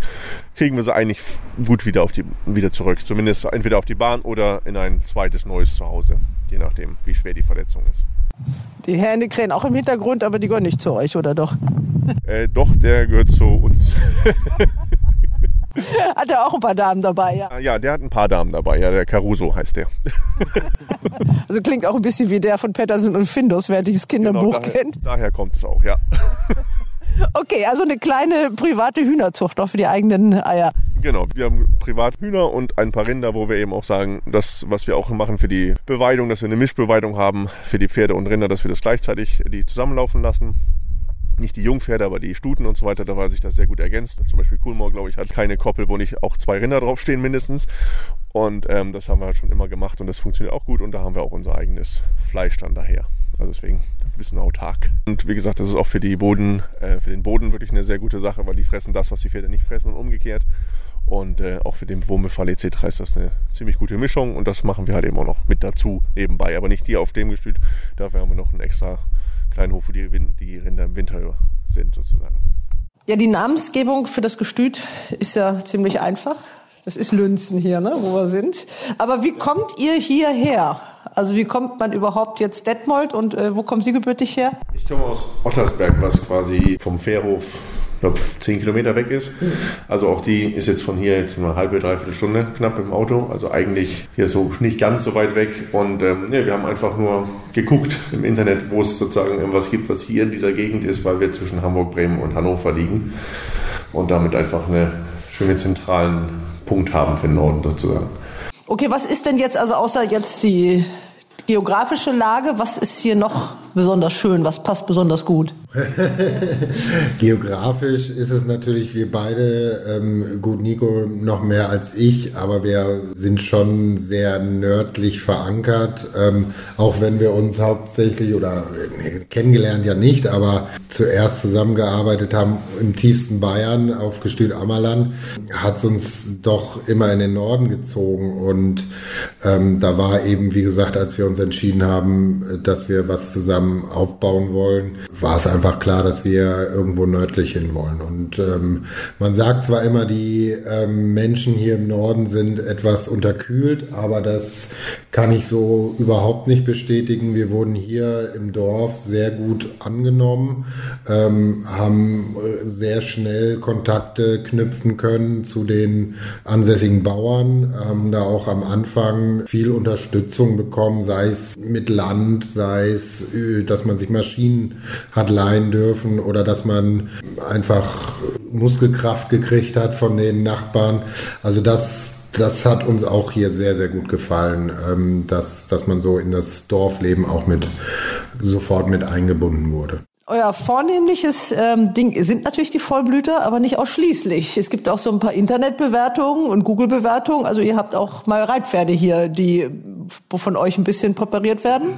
kriegen wir sie eigentlich gut wieder auf die, wieder zurück. Zumindest entweder auf die Bahn oder in ein zweites neues Zuhause. Je nachdem, wie schwer die Verletzung ist. Die Hände krähen auch im Hintergrund, aber die gehören nicht zu euch, oder doch? Äh, doch, der gehört zu uns. Hat er auch ein paar Damen dabei, ja? Ja, der hat ein paar Damen dabei, ja, der Caruso heißt der. also klingt auch ein bisschen wie der von Patterson und Findus, wer dieses Kinderbuch genau, daher, kennt. Daher kommt es auch, ja. Okay, also eine kleine private Hühnerzucht auch für die eigenen Eier. Genau, wir haben Privathühner und ein paar Rinder, wo wir eben auch sagen, das, was wir auch machen für die Beweidung, dass wir eine Mischbeweidung haben für die Pferde und Rinder, dass wir das gleichzeitig die zusammenlaufen lassen nicht die Jungpferde, aber die Stuten und so weiter, da war sich das sehr gut ergänzt. Zum Beispiel Coolmore, glaube ich, hat keine Koppel, wo nicht auch zwei Rinder draufstehen mindestens. Und ähm, das haben wir halt schon immer gemacht und das funktioniert auch gut und da haben wir auch unser eigenes Fleisch dann daher. Also deswegen ein bisschen autark. Und wie gesagt, das ist auch für die Boden, äh, für den Boden wirklich eine sehr gute Sache, weil die fressen das, was die Pferde nicht fressen und umgekehrt. Und äh, auch für den Wurmbefall etc. ist das eine ziemlich gute Mischung und das machen wir halt eben auch noch mit dazu nebenbei. Aber nicht hier auf dem Gestüt, dafür haben wir noch einen extra kleinen Hof, wo die, die Rinder im Winter sind sozusagen. Ja, die Namensgebung für das Gestüt ist ja ziemlich einfach. Das ist Lünzen hier, ne, wo wir sind. Aber wie kommt ihr hierher? Also wie kommt man überhaupt jetzt Detmold und äh, wo kommen Sie gebürtig her? Ich komme aus Ottersberg, was quasi vom Fährhof glaube, zehn Kilometer weg ist. Also auch die ist jetzt von hier jetzt eine halbe, dreiviertel Stunde knapp im Auto. Also eigentlich hier so nicht ganz so weit weg. Und ähm, ja, wir haben einfach nur geguckt im Internet, wo es sozusagen irgendwas gibt, was hier in dieser Gegend ist, weil wir zwischen Hamburg, Bremen und Hannover liegen. Und damit einfach einen schönen zentralen Punkt haben für den Norden sozusagen. Okay, was ist denn jetzt, also außer jetzt die geografische Lage, was ist hier noch besonders schön? Was passt besonders gut? Geografisch ist es natürlich, wir beide, ähm, gut, Nico noch mehr als ich, aber wir sind schon sehr nördlich verankert, ähm, auch wenn wir uns hauptsächlich oder äh, kennengelernt ja nicht, aber zuerst zusammengearbeitet haben im tiefsten Bayern auf Gestüt Ammerland, hat es uns doch immer in den Norden gezogen und ähm, da war eben, wie gesagt, als wir uns entschieden haben, äh, dass wir was zusammen zusammen aufbauen wollen, war es einfach klar, dass wir irgendwo nördlich hin wollen. Und ähm, man sagt zwar immer, die ähm, Menschen hier im Norden sind etwas unterkühlt, aber das kann ich so überhaupt nicht bestätigen. Wir wurden hier im Dorf sehr gut angenommen, ähm, haben sehr schnell Kontakte knüpfen können zu den ansässigen Bauern, haben da auch am Anfang viel Unterstützung bekommen, sei es mit Land, sei es dass man sich Maschinen hat leihen dürfen oder dass man einfach Muskelkraft gekriegt hat von den Nachbarn. Also das, das hat uns auch hier sehr, sehr gut gefallen, ähm, dass, dass man so in das Dorfleben auch mit sofort mit eingebunden wurde. Euer vornehmliches ähm, Ding sind natürlich die Vollblüter, aber nicht ausschließlich. Es gibt auch so ein paar Internetbewertungen und Google-Bewertungen. Also ihr habt auch mal Reitpferde hier, die von euch ein bisschen präpariert werden.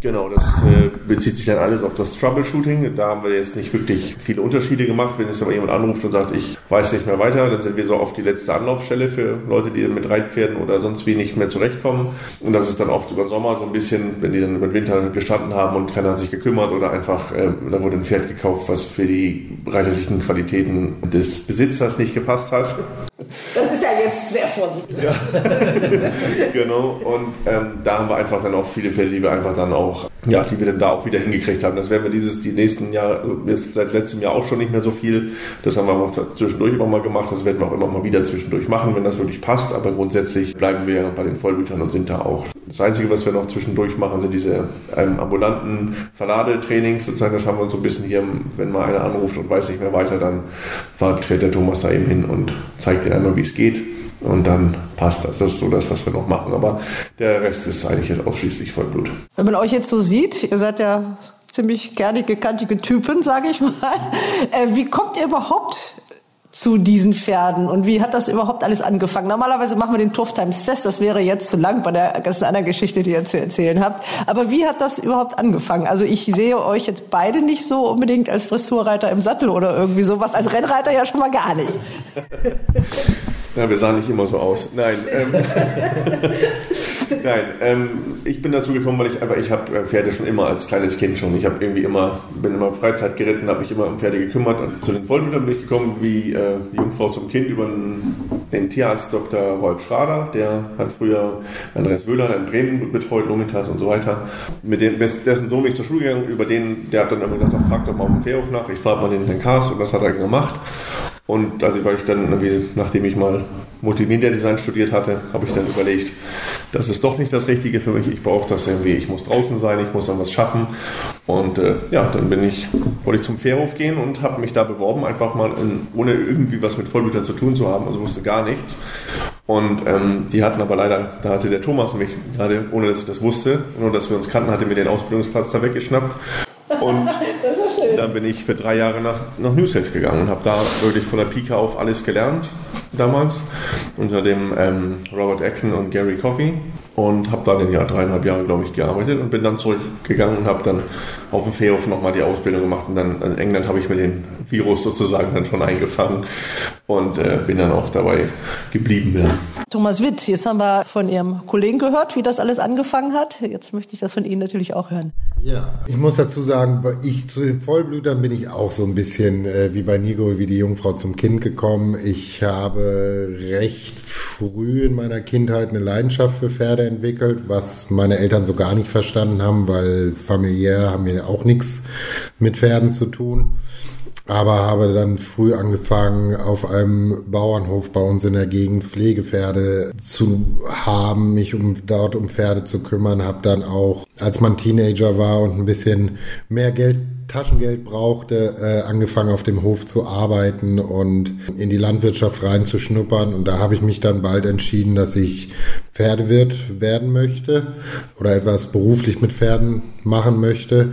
Genau, das äh, bezieht sich dann alles auf das Troubleshooting. Da haben wir jetzt nicht wirklich viele Unterschiede gemacht. Wenn jetzt aber jemand anruft und sagt, ich weiß nicht mehr weiter, dann sind wir so oft die letzte Anlaufstelle für Leute, die mit Reitpferden oder sonst wie nicht mehr zurechtkommen. Und das ist dann oft über den Sommer so ein bisschen, wenn die dann über den Winter gestanden haben und keiner hat sich gekümmert oder einfach, äh, da wurde ein Pferd gekauft, was für die reiterlichen Qualitäten des Besitzers nicht gepasst hat. Das ist ja jetzt sehr vorsichtig. Ja. genau. Und ähm, da haben wir einfach dann auch viele Fälle, die wir einfach dann auch, ja, die wir dann da auch wieder hingekriegt haben. Das werden wir dieses, die nächsten Jahre, jetzt seit letztem Jahr auch schon nicht mehr so viel. Das haben wir auch zwischendurch immer mal gemacht. Das werden wir auch immer mal wieder zwischendurch machen, wenn das wirklich passt. Aber grundsätzlich bleiben wir bei den Vollblütern und sind da auch. Das Einzige, was wir noch zwischendurch machen, sind diese ähm, ambulanten Verladetrainings. Sozusagen, das haben wir uns so ein bisschen hier, wenn mal einer anruft und weiß nicht mehr weiter, dann fährt der Thomas da eben hin und zeigt dir einmal, wie es geht. Und dann passt das. Das ist so das, was wir noch machen. Aber der Rest ist eigentlich jetzt ausschließlich Vollblut. Wenn man euch jetzt so sieht, ihr seid ja ziemlich kernige, kantige Typen, sage ich mal. Äh, wie kommt ihr überhaupt zu diesen Pferden und wie hat das überhaupt alles angefangen? Normalerweise machen wir den Turf Times Test, das wäre jetzt zu lang bei der ganzen anderen Geschichte, die ihr zu erzählen habt. Aber wie hat das überhaupt angefangen? Also ich sehe euch jetzt beide nicht so unbedingt als Dressurreiter im Sattel oder irgendwie sowas, als Rennreiter ja schon mal gar nicht. Ja, wir sahen nicht immer so aus. Nein. Ähm, Nein, ähm, ich bin dazu gekommen, weil ich einfach, ich habe äh, Pferde schon immer als kleines Kind schon. Ich habe irgendwie immer, bin immer Freizeit geritten, habe mich immer um Pferde gekümmert. Und zu den Vollblütern bin ich gekommen, wie äh, Jungfrau zum Kind, über den, den Tierarzt Dr. Rolf Schrader, der hat früher Andreas Wöhler in Bremen betreut, Lomitas und so weiter. Mit dem, dessen Sohn bin ich zur Schule gegangen, über den, der hat dann immer gesagt, frag doch mal auf dem Pferdhof nach, ich frage mal den Herrn Kars und das hat er gemacht. Und also weil ich dann nachdem ich mal Multimedia Design studiert hatte, habe ich dann überlegt, das ist doch nicht das Richtige für mich. Ich brauche das irgendwie, ich muss draußen sein, ich muss dann was schaffen. Und äh, ja, dann bin ich, wollte ich zum Fährhof gehen und habe mich da beworben, einfach mal in, ohne irgendwie was mit Vollblütern zu tun zu haben, also wusste gar nichts. Und ähm, die hatten aber leider, da hatte der Thomas mich gerade, ohne dass ich das wusste, nur dass wir uns kannten, hatte mir den Ausbildungsplatz da weggeschnappt. Und dann bin ich für drei Jahre nach, nach Newsales gegangen und habe da wirklich von der Pike auf alles gelernt damals unter dem ähm, Robert Acken und Gary Coffey. und habe dann ein Jahr, dreieinhalb Jahre, glaube ich, gearbeitet und bin dann zurückgegangen und habe dann auf dem Fährhof nochmal die Ausbildung gemacht und dann in England habe ich mir den Virus sozusagen dann schon eingefangen und äh, bin dann auch dabei geblieben. Ja. Thomas Witt, jetzt haben wir von Ihrem Kollegen gehört, wie das alles angefangen hat. Jetzt möchte ich das von Ihnen natürlich auch hören. Ja, ich muss dazu sagen, ich zu den Vollblutern bin ich auch so ein bisschen äh, wie bei Nico, wie die Jungfrau zum Kind gekommen. Ich habe recht früh in meiner Kindheit eine Leidenschaft für Pferde entwickelt, was meine Eltern so gar nicht verstanden haben, weil familiär haben wir auch nichts mit Pferden zu tun aber habe dann früh angefangen, auf einem Bauernhof bei uns in der Gegend Pflegepferde zu haben, mich um dort um Pferde zu kümmern, habe dann auch, als man Teenager war und ein bisschen mehr Geld Taschengeld brauchte, äh, angefangen auf dem Hof zu arbeiten und in die Landwirtschaft reinzuschnuppern. Und da habe ich mich dann bald entschieden, dass ich Pferdewirt werden möchte oder etwas beruflich mit Pferden machen möchte.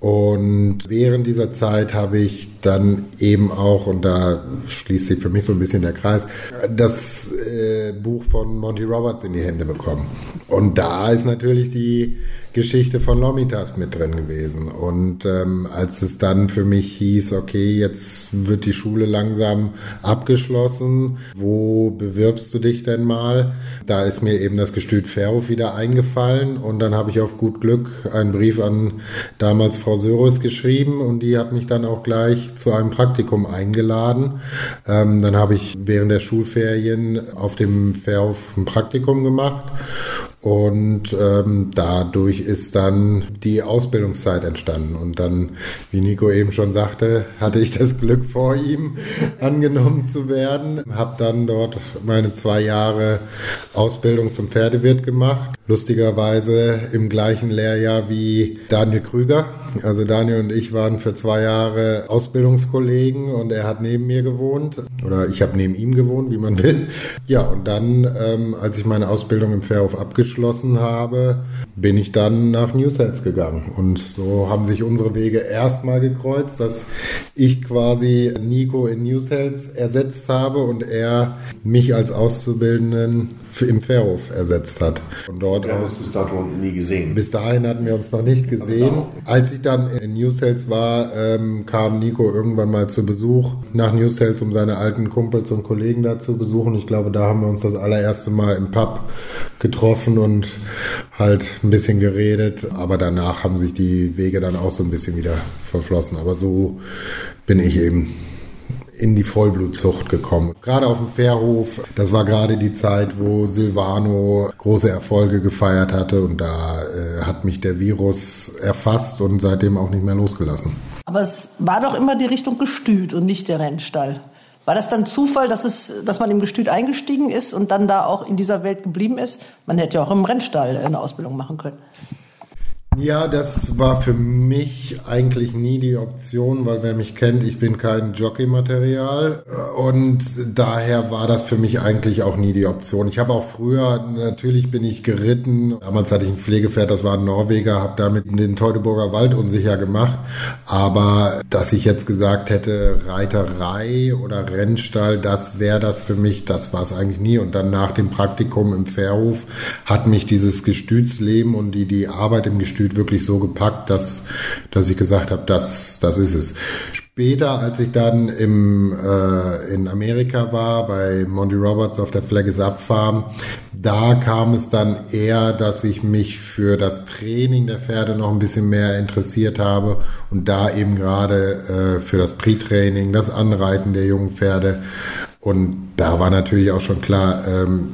Und während dieser Zeit habe ich dann eben auch, und da schließt sich für mich so ein bisschen der Kreis, das äh, Buch von Monty Roberts in die Hände bekommen. Und da ist natürlich die Geschichte von Lomitas mit drin gewesen. Und ähm, als es dann für mich hieß, okay, jetzt wird die Schule langsam abgeschlossen, wo bewirbst du dich denn mal? Da ist mir eben das Gestüt Ferhof wieder eingefallen und dann habe ich auf gut Glück einen Brief an damals Frau Sörus geschrieben und die hat mich dann auch gleich zu einem Praktikum eingeladen. Ähm, dann habe ich während der Schulferien auf dem Ferhof ein Praktikum gemacht und ähm, dadurch ist dann die Ausbildungszeit entstanden. Und dann, wie Nico eben schon sagte, hatte ich das Glück vor ihm angenommen zu werden. Habe dann dort meine zwei Jahre Ausbildung zum Pferdewirt gemacht. Lustigerweise im gleichen Lehrjahr wie Daniel Krüger. Also Daniel und ich waren für zwei Jahre Ausbildungskollegen und er hat neben mir gewohnt. Oder ich habe neben ihm gewohnt, wie man will. Ja, und dann, ähm, als ich meine Ausbildung im Fairhof abgeschlossen habe, bin ich dann nach Newsheads gegangen. Und so haben sich unsere Wege erstmal gekreuzt, dass ich quasi Nico in Newsheads ersetzt habe und er mich als Auszubildenden im Fairhof ersetzt hat. Von dort ja, aus. Bis dato nie gesehen. Bis dahin hatten wir uns noch nicht gesehen. Als ich dann in Newsales war, ähm, kam Nico irgendwann mal zu Besuch nach Newsales, um seine alten Kumpels und Kollegen da zu besuchen. Ich glaube, da haben wir uns das allererste Mal im Pub getroffen und halt ein bisschen geredet. Aber danach haben sich die Wege dann auch so ein bisschen wieder verflossen. Aber so bin ich eben in die Vollblutzucht gekommen. Gerade auf dem Fährhof, das war gerade die Zeit, wo Silvano große Erfolge gefeiert hatte und da äh, hat mich der Virus erfasst und seitdem auch nicht mehr losgelassen. Aber es war doch immer die Richtung Gestüt und nicht der Rennstall. War das dann Zufall, dass, es, dass man im Gestüt eingestiegen ist und dann da auch in dieser Welt geblieben ist? Man hätte ja auch im Rennstall eine Ausbildung machen können. Ja, das war für mich eigentlich nie die Option, weil wer mich kennt, ich bin kein Jockey-Material. Und daher war das für mich eigentlich auch nie die Option. Ich habe auch früher, natürlich bin ich geritten, damals hatte ich ein Pflegepferd, das war ein Norweger, habe damit den Teutoburger Wald unsicher gemacht, aber dass ich jetzt gesagt hätte, Reiterei oder Rennstall, das wäre das für mich, das war es eigentlich nie. Und dann nach dem Praktikum im Fährhof hat mich dieses Gestütsleben und die, die Arbeit im Gestüt Gestüt wirklich so gepackt, dass, dass ich gesagt habe, das, das ist es. Später, als ich dann im, äh, in Amerika war, bei Monty Roberts auf der Flag is Up Farm, da kam es dann eher, dass ich mich für das Training der Pferde noch ein bisschen mehr interessiert habe und da eben gerade äh, für das Pre-Training, das Anreiten der jungen Pferde. Und da war natürlich auch schon klar, ähm,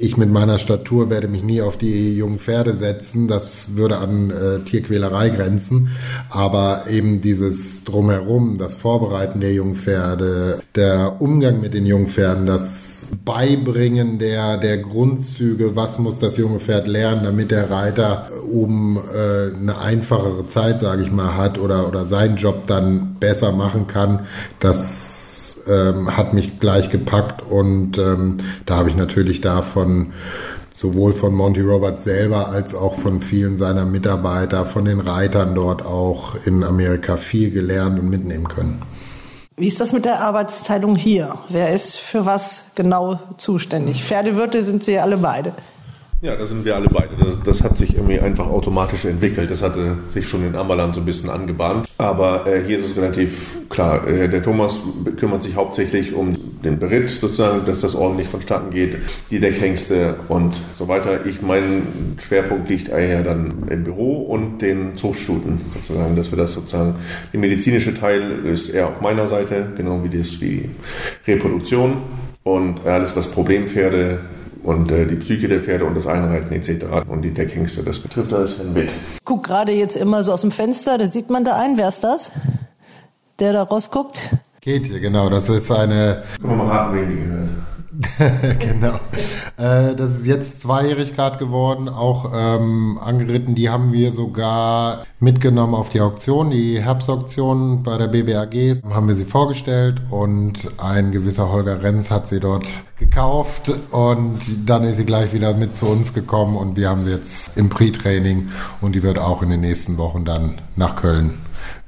ich mit meiner Statur werde mich nie auf die jungen Pferde setzen. Das würde an äh, Tierquälerei grenzen. Aber eben dieses Drumherum, das Vorbereiten der jungen Pferde, der Umgang mit den jungen Pferden, das Beibringen der, der Grundzüge, was muss das junge Pferd lernen, damit der Reiter oben äh, eine einfachere Zeit, sage ich mal, hat oder, oder seinen Job dann besser machen kann, das ähm, hat mich gleich gepackt und ähm, da habe ich natürlich davon sowohl von Monty Roberts selber als auch von vielen seiner Mitarbeiter, von den Reitern dort auch in Amerika viel gelernt und mitnehmen können. Wie ist das mit der Arbeitsteilung hier? Wer ist für was genau zuständig? Pferdewirte sind Sie alle beide. Ja, da sind wir alle beide. Das, das, hat sich irgendwie einfach automatisch entwickelt. Das hatte sich schon in Ammerland so ein bisschen angebahnt. Aber äh, hier ist es relativ klar. Äh, der Thomas kümmert sich hauptsächlich um den Beritt sozusagen, dass das ordentlich vonstatten geht, die Deckhengste und so weiter. Ich, mein Schwerpunkt liegt eher dann im Büro und den Zuchtstuten sozusagen, dass wir das sozusagen, der medizinische Teil ist eher auf meiner Seite, genau wie das wie Reproduktion und alles, was Problempferde und äh, die Psyche der Pferde und das Einreiten etc. und die Deckhengste, das betrifft alles Herrn Witt. Guck gerade jetzt immer so aus dem Fenster, da sieht man da einen. Wer ist das? Der da rausguckt? Käthe, genau, das ist eine. Können wir mal raten, wen die gehört. genau. Äh, das ist jetzt zweijährig gerade geworden, auch ähm, angeritten. Die haben wir sogar mitgenommen auf die Auktion, die Herbstauktion bei der BBAG. Haben wir sie vorgestellt und ein gewisser Holger Renz hat sie dort gekauft und dann ist sie gleich wieder mit zu uns gekommen und wir haben sie jetzt im Pre-Training und die wird auch in den nächsten Wochen dann nach Köln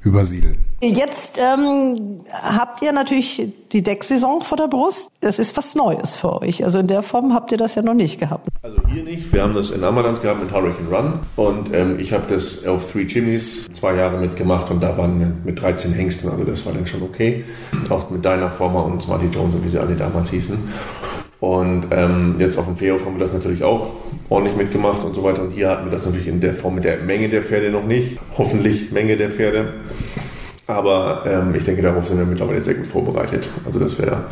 übersiedeln. Jetzt ähm, habt ihr natürlich die Decksaison vor der Brust. Das ist was Neues für euch. Also in der Form habt ihr das ja noch nicht gehabt. Also hier nicht. Wir haben das in Ammerland gehabt mit Hurricane Run. Und ähm, ich habe das auf Three Chimneys zwei Jahre mitgemacht und da waren wir mit 13 Hengsten. Also das war dann schon okay. Taucht mit Dinah Former und Smarty Jones, wie sie alle damals hießen. Und ähm, jetzt auf dem Fährhof haben wir das natürlich auch ordentlich mitgemacht und so weiter. Und hier hatten wir das natürlich in der Form mit der Menge der Pferde noch nicht. Hoffentlich Menge der Pferde. Aber ähm, ich denke, darauf sind wir mittlerweile sehr gut vorbereitet. Also, dass wir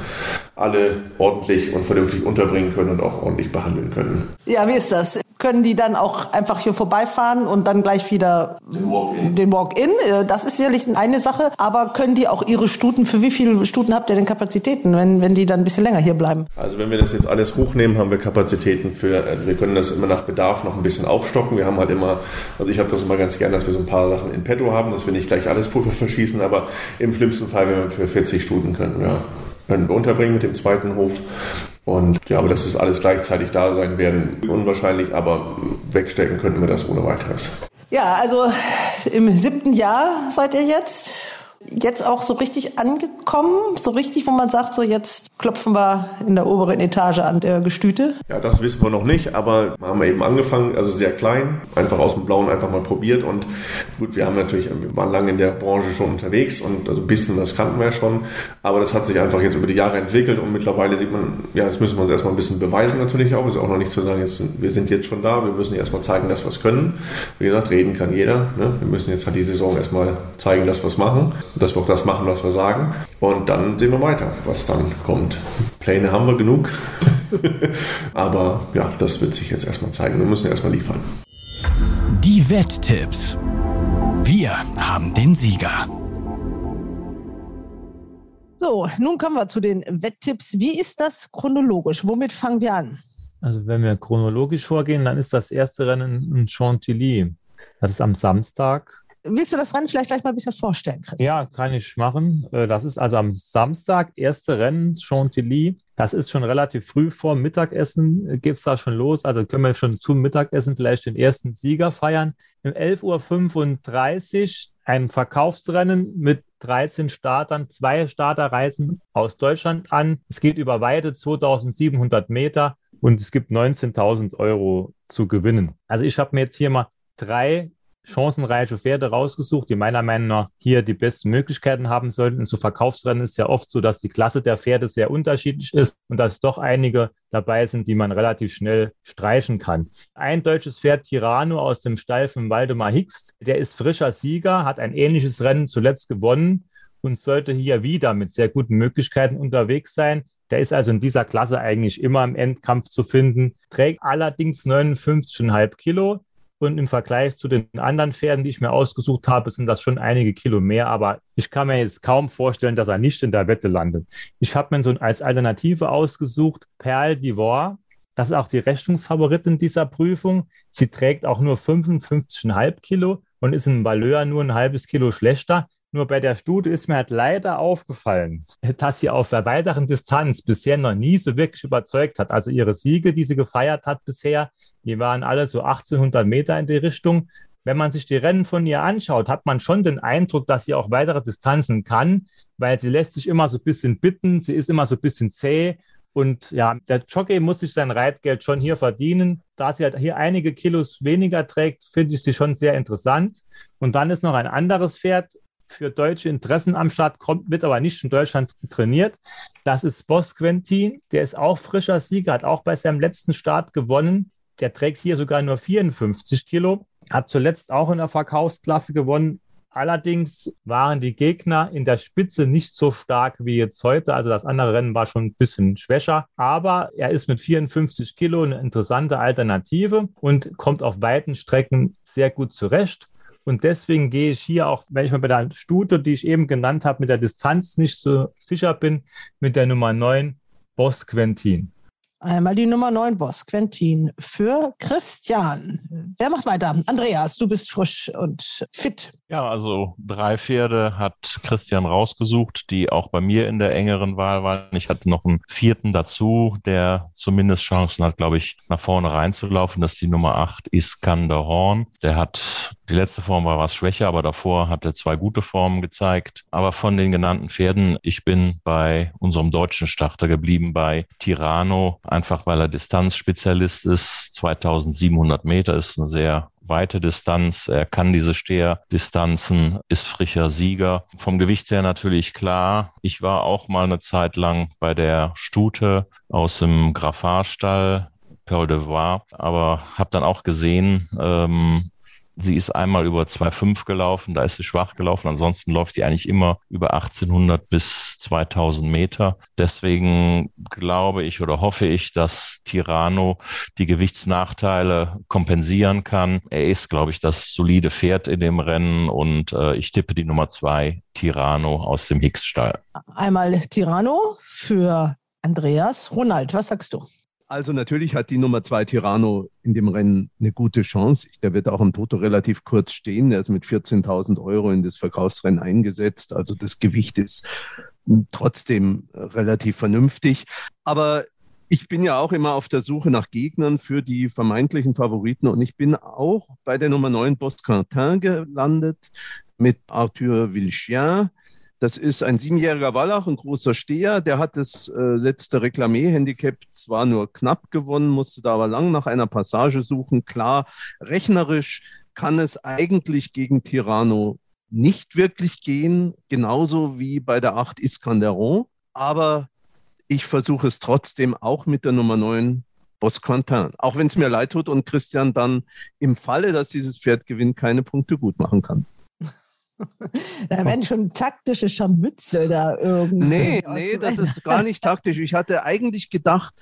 alle ordentlich und vernünftig unterbringen können und auch ordentlich behandeln können. Ja, wie ist das? Können die dann auch einfach hier vorbeifahren und dann gleich wieder den Walk-in? Walk äh, das ist sicherlich eine Sache. Aber können die auch ihre Stuten, für wie viele Stuten habt ihr denn Kapazitäten, wenn, wenn die dann ein bisschen länger hier bleiben? Also wenn wir das jetzt alles hochnehmen, haben wir Kapazitäten für, also wir können das immer nach Bedarf noch ein bisschen aufstocken. Wir haben halt immer, also ich habe das immer ganz gern, dass wir so ein paar Sachen in petto haben, dass wir nicht gleich alles Pulver verschießen, aber im schlimmsten Fall, wenn wir für 40 Stuten können, ja können wir unterbringen mit dem zweiten Hof. Und ja, aber dass es alles gleichzeitig da sein werden, unwahrscheinlich, aber wegstecken könnten wir das ohne weiteres. Ja, also im siebten Jahr seid ihr jetzt jetzt auch so richtig angekommen? So richtig, wo man sagt, so jetzt klopfen wir in der oberen Etage an der Gestüte? Ja, das wissen wir noch nicht, aber wir haben eben angefangen, also sehr klein, einfach aus dem Blauen einfach mal probiert und gut, wir haben natürlich, wir waren lange in der Branche schon unterwegs und also ein bisschen das kannten wir ja schon, aber das hat sich einfach jetzt über die Jahre entwickelt und mittlerweile sieht man, ja, jetzt müssen wir uns erstmal ein bisschen beweisen natürlich auch, ist auch noch nicht zu sagen, jetzt, wir sind jetzt schon da, wir müssen erstmal zeigen, dass wir es können. Wie gesagt, reden kann jeder, ne? wir müssen jetzt halt die Saison erstmal zeigen, dass wir es machen dass wir auch das machen, was wir sagen. Und dann sehen wir weiter, was dann kommt. Pläne haben wir genug. Aber ja, das wird sich jetzt erstmal zeigen. Wir müssen erstmal liefern. Die Wetttipps. Wir haben den Sieger. So, nun kommen wir zu den Wetttipps. Wie ist das chronologisch? Womit fangen wir an? Also wenn wir chronologisch vorgehen, dann ist das erste Rennen in Chantilly. Das ist am Samstag. Willst du das Rennen vielleicht gleich mal ein bisschen vorstellen, Chris? Ja, kann ich machen. Äh, das ist also am Samstag, erste Rennen, Chantilly. Das ist schon relativ früh vor Mittagessen, äh, geht es da schon los. Also können wir schon zum Mittagessen vielleicht den ersten Sieger feiern. Um 11.35 Uhr ein Verkaufsrennen mit 13 Startern. Zwei Starter reisen aus Deutschland an. Es geht über weite 2700 Meter und es gibt 19.000 Euro zu gewinnen. Also ich habe mir jetzt hier mal drei chancenreiche Pferde rausgesucht, die meiner Meinung nach hier die besten Möglichkeiten haben sollten. In so Verkaufsrennen ist ja oft so, dass die Klasse der Pferde sehr unterschiedlich ist und dass doch einige dabei sind, die man relativ schnell streichen kann. Ein deutsches Pferd, Tirano aus dem Stall von Waldemar Hicks, der ist frischer Sieger, hat ein ähnliches Rennen zuletzt gewonnen und sollte hier wieder mit sehr guten Möglichkeiten unterwegs sein. Der ist also in dieser Klasse eigentlich immer im Endkampf zu finden, trägt allerdings 59,5 Kilo, und im Vergleich zu den anderen Pferden, die ich mir ausgesucht habe, sind das schon einige Kilo mehr. Aber ich kann mir jetzt kaum vorstellen, dass er nicht in der Wette landet. Ich habe mir so als Alternative ausgesucht Perle d'Ivoire. Das ist auch die Rechnungsfavoritin dieser Prüfung. Sie trägt auch nur 55,5 Kilo und ist in Valeur nur ein halbes Kilo schlechter. Nur bei der Studie ist mir halt leider aufgefallen, dass sie auf der weiteren Distanz bisher noch nie so wirklich überzeugt hat. Also ihre Siege, die sie gefeiert hat bisher, die waren alle so 1800 Meter in die Richtung. Wenn man sich die Rennen von ihr anschaut, hat man schon den Eindruck, dass sie auch weitere Distanzen kann, weil sie lässt sich immer so ein bisschen bitten, sie ist immer so ein bisschen zäh Und ja, der Jockey muss sich sein Reitgeld schon hier verdienen. Da sie halt hier einige Kilos weniger trägt, finde ich sie schon sehr interessant. Und dann ist noch ein anderes Pferd für deutsche Interessen am Start, kommt, wird aber nicht in Deutschland trainiert. Das ist Boss Quentin. Der ist auch frischer Sieger, hat auch bei seinem letzten Start gewonnen. Der trägt hier sogar nur 54 Kilo, hat zuletzt auch in der Verkaufsklasse gewonnen. Allerdings waren die Gegner in der Spitze nicht so stark wie jetzt heute. Also das andere Rennen war schon ein bisschen schwächer. Aber er ist mit 54 Kilo eine interessante Alternative und kommt auf weiten Strecken sehr gut zurecht. Und deswegen gehe ich hier auch, wenn ich mal bei der Stute, die ich eben genannt habe, mit der Distanz nicht so sicher bin, mit der Nummer 9, Boss Quentin. Einmal die Nummer 9 Boss, Quentin, für Christian. Wer macht weiter? Andreas, du bist frisch und fit. Ja, also drei Pferde hat Christian rausgesucht, die auch bei mir in der engeren Wahl waren. Ich hatte noch einen vierten dazu, der zumindest Chancen hat, glaube ich, nach vorne reinzulaufen. Das ist die Nummer 8, Iskander Horn. Der hat, die letzte Form war was schwächer, aber davor hat er zwei gute Formen gezeigt. Aber von den genannten Pferden, ich bin bei unserem deutschen Starter geblieben, bei Tirano einfach weil er Distanzspezialist ist. 2700 Meter ist eine sehr weite Distanz. Er kann diese Steherdistanzen, ist frischer Sieger. Vom Gewicht her natürlich klar. Ich war auch mal eine Zeit lang bei der Stute aus dem Graffarstall. Pearl de Voir, aber habe dann auch gesehen, ähm, Sie ist einmal über 2,5 gelaufen, da ist sie schwach gelaufen. Ansonsten läuft sie eigentlich immer über 1800 bis 2000 Meter. Deswegen glaube ich oder hoffe ich, dass Tirano die Gewichtsnachteile kompensieren kann. Er ist, glaube ich, das solide Pferd in dem Rennen und äh, ich tippe die Nummer zwei, Tirano aus dem Hicks-Stall. Einmal Tirano für Andreas. Ronald, was sagst du? Also natürlich hat die Nummer zwei Tirano in dem Rennen eine gute Chance. Der wird auch am Toto relativ kurz stehen. Der ist mit 14.000 Euro in das Verkaufsrennen eingesetzt. Also das Gewicht ist trotzdem relativ vernünftig. Aber ich bin ja auch immer auf der Suche nach Gegnern für die vermeintlichen Favoriten und ich bin auch bei der Nummer 9 Bosquentin gelandet mit Arthur Vilchien. Das ist ein siebenjähriger Wallach, ein großer Steher. Der hat das äh, letzte Reklamé-Handicap zwar nur knapp gewonnen, musste da aber lang nach einer Passage suchen. Klar, rechnerisch kann es eigentlich gegen Tirano nicht wirklich gehen, genauso wie bei der 8 Iskanderon. Aber ich versuche es trotzdem auch mit der Nummer 9 Bosquentin. Auch wenn es mir leid tut und Christian dann im Falle, dass dieses Pferd gewinnt, keine Punkte gut machen kann. Da werden schon taktische Scharmützel da irgendwie. Nee, nee, das ist gar nicht taktisch. Ich hatte eigentlich gedacht,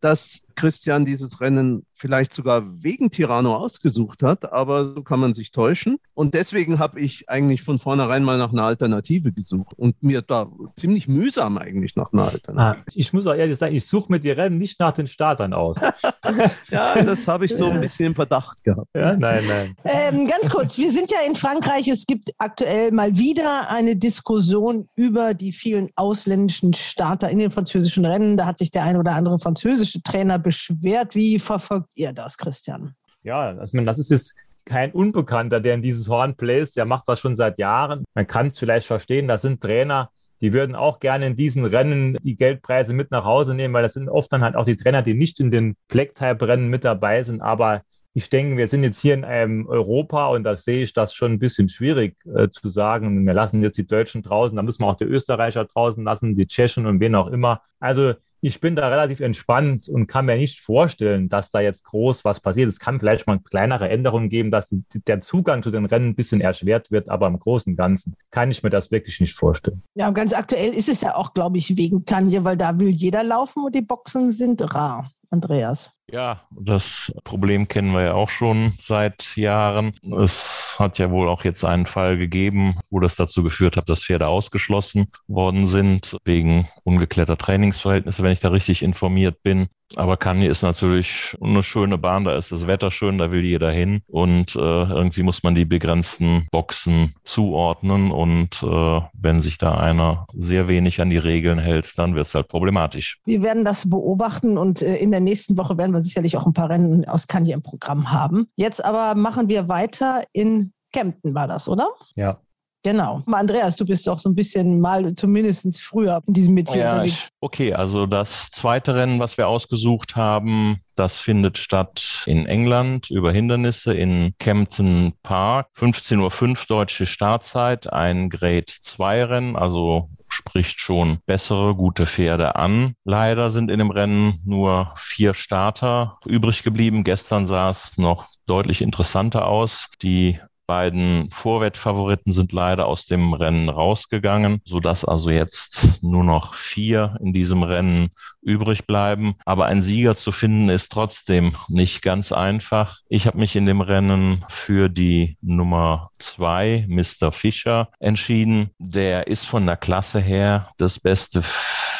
dass Christian dieses Rennen vielleicht sogar wegen Tirano ausgesucht hat, aber so kann man sich täuschen. Und deswegen habe ich eigentlich von vornherein mal nach einer Alternative gesucht und mir da ziemlich mühsam eigentlich nach einer Alternative. Ah, ich muss auch ehrlich sagen, ich suche mir die Rennen nicht nach den Startern aus. ja, das habe ich so ein bisschen im Verdacht gehabt. Ja, nein, nein. Ähm, ganz kurz, wir sind ja in Frankreich. Es gibt aktuell mal wieder eine Diskussion über die vielen ausländischen Starter in den französischen Rennen. Da hat sich der ein oder andere französische Trainer beschwert. Wie verfolgt ihr das, Christian? Ja, also das ist jetzt kein Unbekannter, der in dieses Horn bläst. Der macht das schon seit Jahren. Man kann es vielleicht verstehen, das sind Trainer, die würden auch gerne in diesen Rennen die Geldpreise mit nach Hause nehmen, weil das sind oft dann halt auch die Trainer, die nicht in den Black-Type-Rennen mit dabei sind. Aber ich denke, wir sind jetzt hier in einem Europa und da sehe ich das schon ein bisschen schwierig äh, zu sagen. Wir lassen jetzt die Deutschen draußen, da müssen wir auch die Österreicher draußen lassen, die Tschechen und wen auch immer. Also ich bin da relativ entspannt und kann mir nicht vorstellen, dass da jetzt groß was passiert. Es kann vielleicht mal kleinere Änderungen geben, dass der Zugang zu den Rennen ein bisschen erschwert wird, aber im Großen und Ganzen kann ich mir das wirklich nicht vorstellen. Ja, und ganz aktuell ist es ja auch, glaube ich, wegen Kanye, weil da will jeder laufen und die Boxen sind rar. Andreas. Ja, das Problem kennen wir ja auch schon seit Jahren. Es hat ja wohl auch jetzt einen Fall gegeben, wo das dazu geführt hat, dass Pferde ausgeschlossen worden sind wegen ungeklärter Trainingsverhältnisse, wenn ich da richtig informiert bin. Aber Kanye ist natürlich eine schöne Bahn, da ist das Wetter schön, da will jeder hin und äh, irgendwie muss man die begrenzten Boxen zuordnen und äh, wenn sich da einer sehr wenig an die Regeln hält, dann wird es halt problematisch. Wir werden das beobachten und äh, in der nächsten Woche werden wir sicherlich auch ein paar Rennen aus Kanye im Programm haben. Jetzt aber machen wir weiter in Kempten war das, oder? Ja. Genau. Andreas, du bist doch so ein bisschen mal zumindest früher in diesem Metier ja, unterwegs. Okay, also das zweite Rennen, was wir ausgesucht haben, das findet statt in England über Hindernisse in Kempton Park. 15.05 Uhr deutsche Startzeit, ein Grade 2 Rennen, also spricht schon bessere, gute Pferde an. Leider sind in dem Rennen nur vier Starter übrig geblieben. Gestern sah es noch deutlich interessanter aus. Die beiden Vorwettfavoriten sind leider aus dem Rennen rausgegangen, sodass also jetzt nur noch vier in diesem Rennen übrig bleiben. Aber ein Sieger zu finden ist trotzdem nicht ganz einfach. Ich habe mich in dem Rennen für die Nummer zwei, Mr. Fischer, entschieden. Der ist von der Klasse her das beste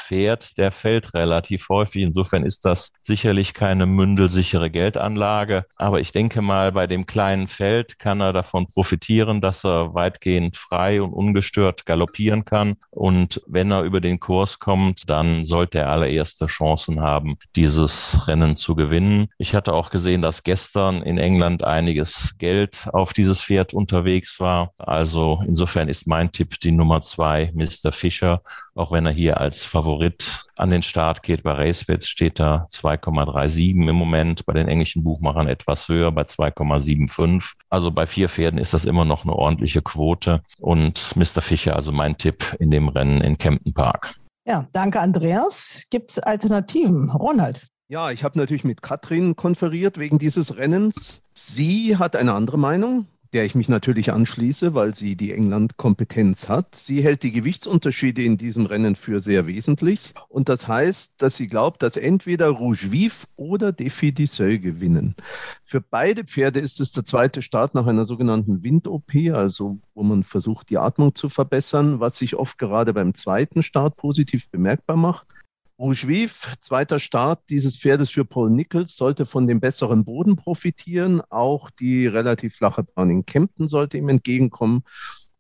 Pferd, der fällt relativ häufig. Insofern ist das sicherlich keine mündelsichere Geldanlage. Aber ich denke mal, bei dem kleinen Feld kann er davon profitieren, dass er weitgehend frei und ungestört galoppieren kann. Und wenn er über den Kurs kommt, dann sollte er allererste Chancen haben, dieses Rennen zu gewinnen. Ich hatte auch gesehen, dass gestern in England einiges Geld auf dieses Pferd unterwegs war. Also insofern ist mein Tipp die Nummer zwei, Mr. Fischer, auch wenn er hier als Favorit an den Start geht. Bei RaceBets steht da 2,37 im Moment, bei den englischen Buchmachern etwas höher, bei 2,75. Also bei vier Pferden ist das immer noch eine ordentliche Quote. Und Mr. Fischer, also mein Tipp in dem Rennen in Kempton Park. Ja, danke Andreas. Gibt es Alternativen? Ronald? Ja, ich habe natürlich mit Katrin konferiert wegen dieses Rennens. Sie hat eine andere Meinung der ich mich natürlich anschließe, weil sie die England-Kompetenz hat. Sie hält die Gewichtsunterschiede in diesem Rennen für sehr wesentlich. Und das heißt, dass sie glaubt, dass entweder Rouge Vif oder Defi Disseu gewinnen. Für beide Pferde ist es der zweite Start nach einer sogenannten Wind-OP, also wo man versucht, die Atmung zu verbessern, was sich oft gerade beim zweiten Start positiv bemerkbar macht. Rouge Vif, zweiter Start dieses Pferdes für Paul Nichols, sollte von dem besseren Boden profitieren. Auch die relativ flache Bahn in Kempten sollte ihm entgegenkommen.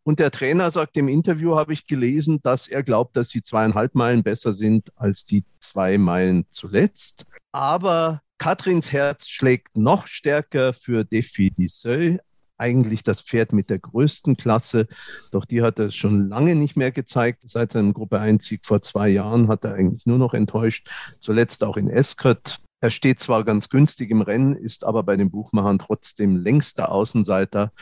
Und der Trainer sagt im Interview, habe ich gelesen, dass er glaubt, dass die zweieinhalb Meilen besser sind als die zwei Meilen zuletzt. Aber Katrins Herz schlägt noch stärker für Defi Disseu eigentlich das Pferd mit der größten Klasse. Doch die hat er schon lange nicht mehr gezeigt. Seit seinem Gruppe 1-Sieg vor zwei Jahren hat er eigentlich nur noch enttäuscht. Zuletzt auch in Eskert. Er steht zwar ganz günstig im Rennen, ist aber bei den Buchmachern trotzdem längster Außenseiter.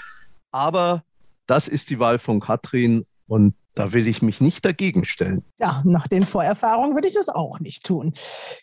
Aber das ist die Wahl von Katrin und da will ich mich nicht dagegen stellen. Ja, nach den Vorerfahrungen würde ich das auch nicht tun.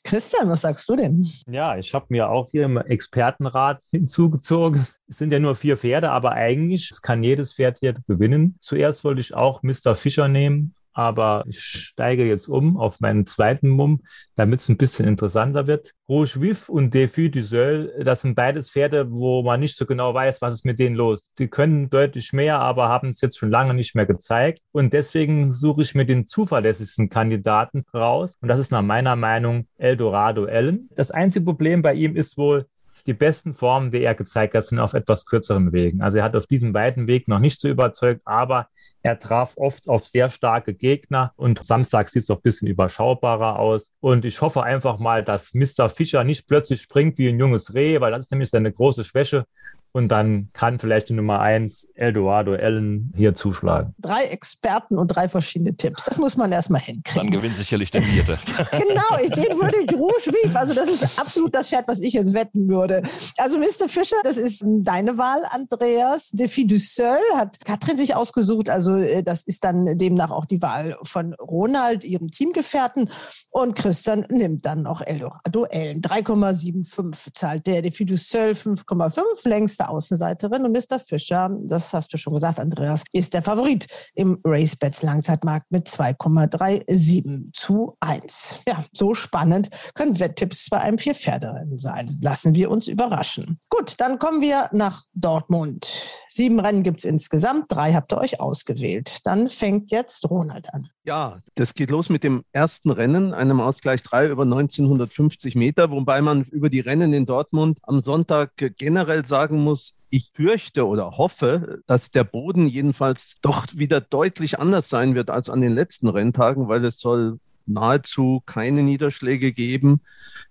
Christian, was sagst du denn? Ja, ich habe mir auch hier im Expertenrat hinzugezogen. Es sind ja nur vier Pferde, aber eigentlich kann jedes Pferd hier gewinnen. Zuerst wollte ich auch Mr. Fischer nehmen, aber ich steige jetzt um auf meinen zweiten Mumm, damit es ein bisschen interessanter wird. Rouge Vif und Defy du Seul, das sind beides Pferde, wo man nicht so genau weiß, was ist mit denen los. Die können deutlich mehr, aber haben es jetzt schon lange nicht mehr gezeigt. Und deswegen suche ich mir den zuverlässigsten Kandidaten raus. Und das ist nach meiner Meinung Eldorado Allen. Das einzige Problem bei ihm ist wohl, die besten Formen, die er gezeigt hat, sind auf etwas kürzeren Wegen. Also er hat auf diesem weiten Weg noch nicht so überzeugt, aber er traf oft auf sehr starke Gegner und Samstag sieht es doch ein bisschen überschaubarer aus. Und ich hoffe einfach mal, dass Mr. Fischer nicht plötzlich springt wie ein junges Reh, weil das ist nämlich seine große Schwäche. Und dann kann vielleicht die Nummer eins Eduardo Allen hier zuschlagen. Drei Experten und drei verschiedene Tipps. Das muss man erstmal hinkriegen. Dann gewinnt sicherlich der vierte. genau, ich, den würde ich Rouge. Also das ist absolut das Pferd, was ich jetzt wetten würde. Also Mr. Fischer, das ist deine Wahl, Andreas. Defi du Seul hat Katrin sich ausgesucht. Also äh, das ist dann demnach auch die Wahl von Ronald, ihrem Teamgefährten. Und Christian nimmt dann noch Eldorado Ellen. 3,75 zahlt der. Defi du Seul 5,5 längst beste Außenseiterin und Mr. Fischer, das hast du schon gesagt, Andreas, ist der Favorit im RaceBets Langzeitmarkt mit 2,37 zu 1. Ja, so spannend können Wetttipps bei einem Vierpferderennen sein. Lassen wir uns überraschen. Gut, dann kommen wir nach Dortmund. Sieben Rennen gibt es insgesamt, drei habt ihr euch ausgewählt. Dann fängt jetzt Ronald an. Ja, das geht los mit dem ersten Rennen, einem Ausgleich 3 über 1950 Meter, wobei man über die Rennen in Dortmund am Sonntag generell sagen muss, ich fürchte oder hoffe, dass der Boden jedenfalls doch wieder deutlich anders sein wird als an den letzten Renntagen, weil es soll nahezu keine Niederschläge geben.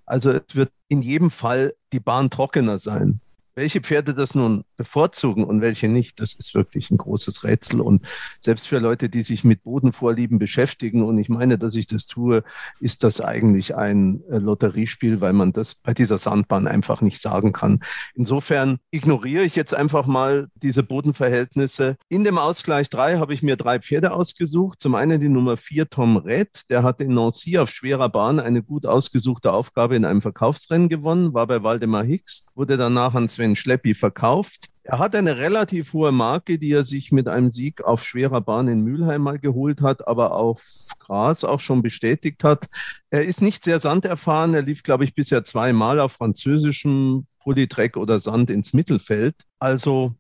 Also es wird in jedem Fall die Bahn trockener sein Welche Pferde das nun bevorzugen und welche nicht, das ist wirklich ein großes Rätsel. Und selbst für Leute, die sich mit Bodenvorlieben beschäftigen, und ich meine, dass ich das tue, ist das eigentlich ein äh, Lotteriespiel, weil man das bei dieser Sandbahn einfach nicht sagen kann. Insofern ignoriere ich jetzt einfach mal diese Bodenverhältnisse. In dem Ausgleich 3 habe ich mir drei Pferde ausgesucht. Zum einen die Nummer 4 Tom Red, der hat in Nancy auf schwerer Bahn eine gut ausgesuchte Aufgabe in einem Verkaufsrennen gewonnen, war bei Waldemar Hicks, wurde danach an Sven Schleppi verkauft. Er hat eine relativ hohe Marke, die er sich mit einem Sieg auf schwerer Bahn in Mülheim mal geholt hat, aber auf Gras auch schon bestätigt hat. Er ist nicht sehr sanderfahren. Er lief, glaube ich, bisher zweimal auf französischem Polytrack oder Sand ins Mittelfeld. Also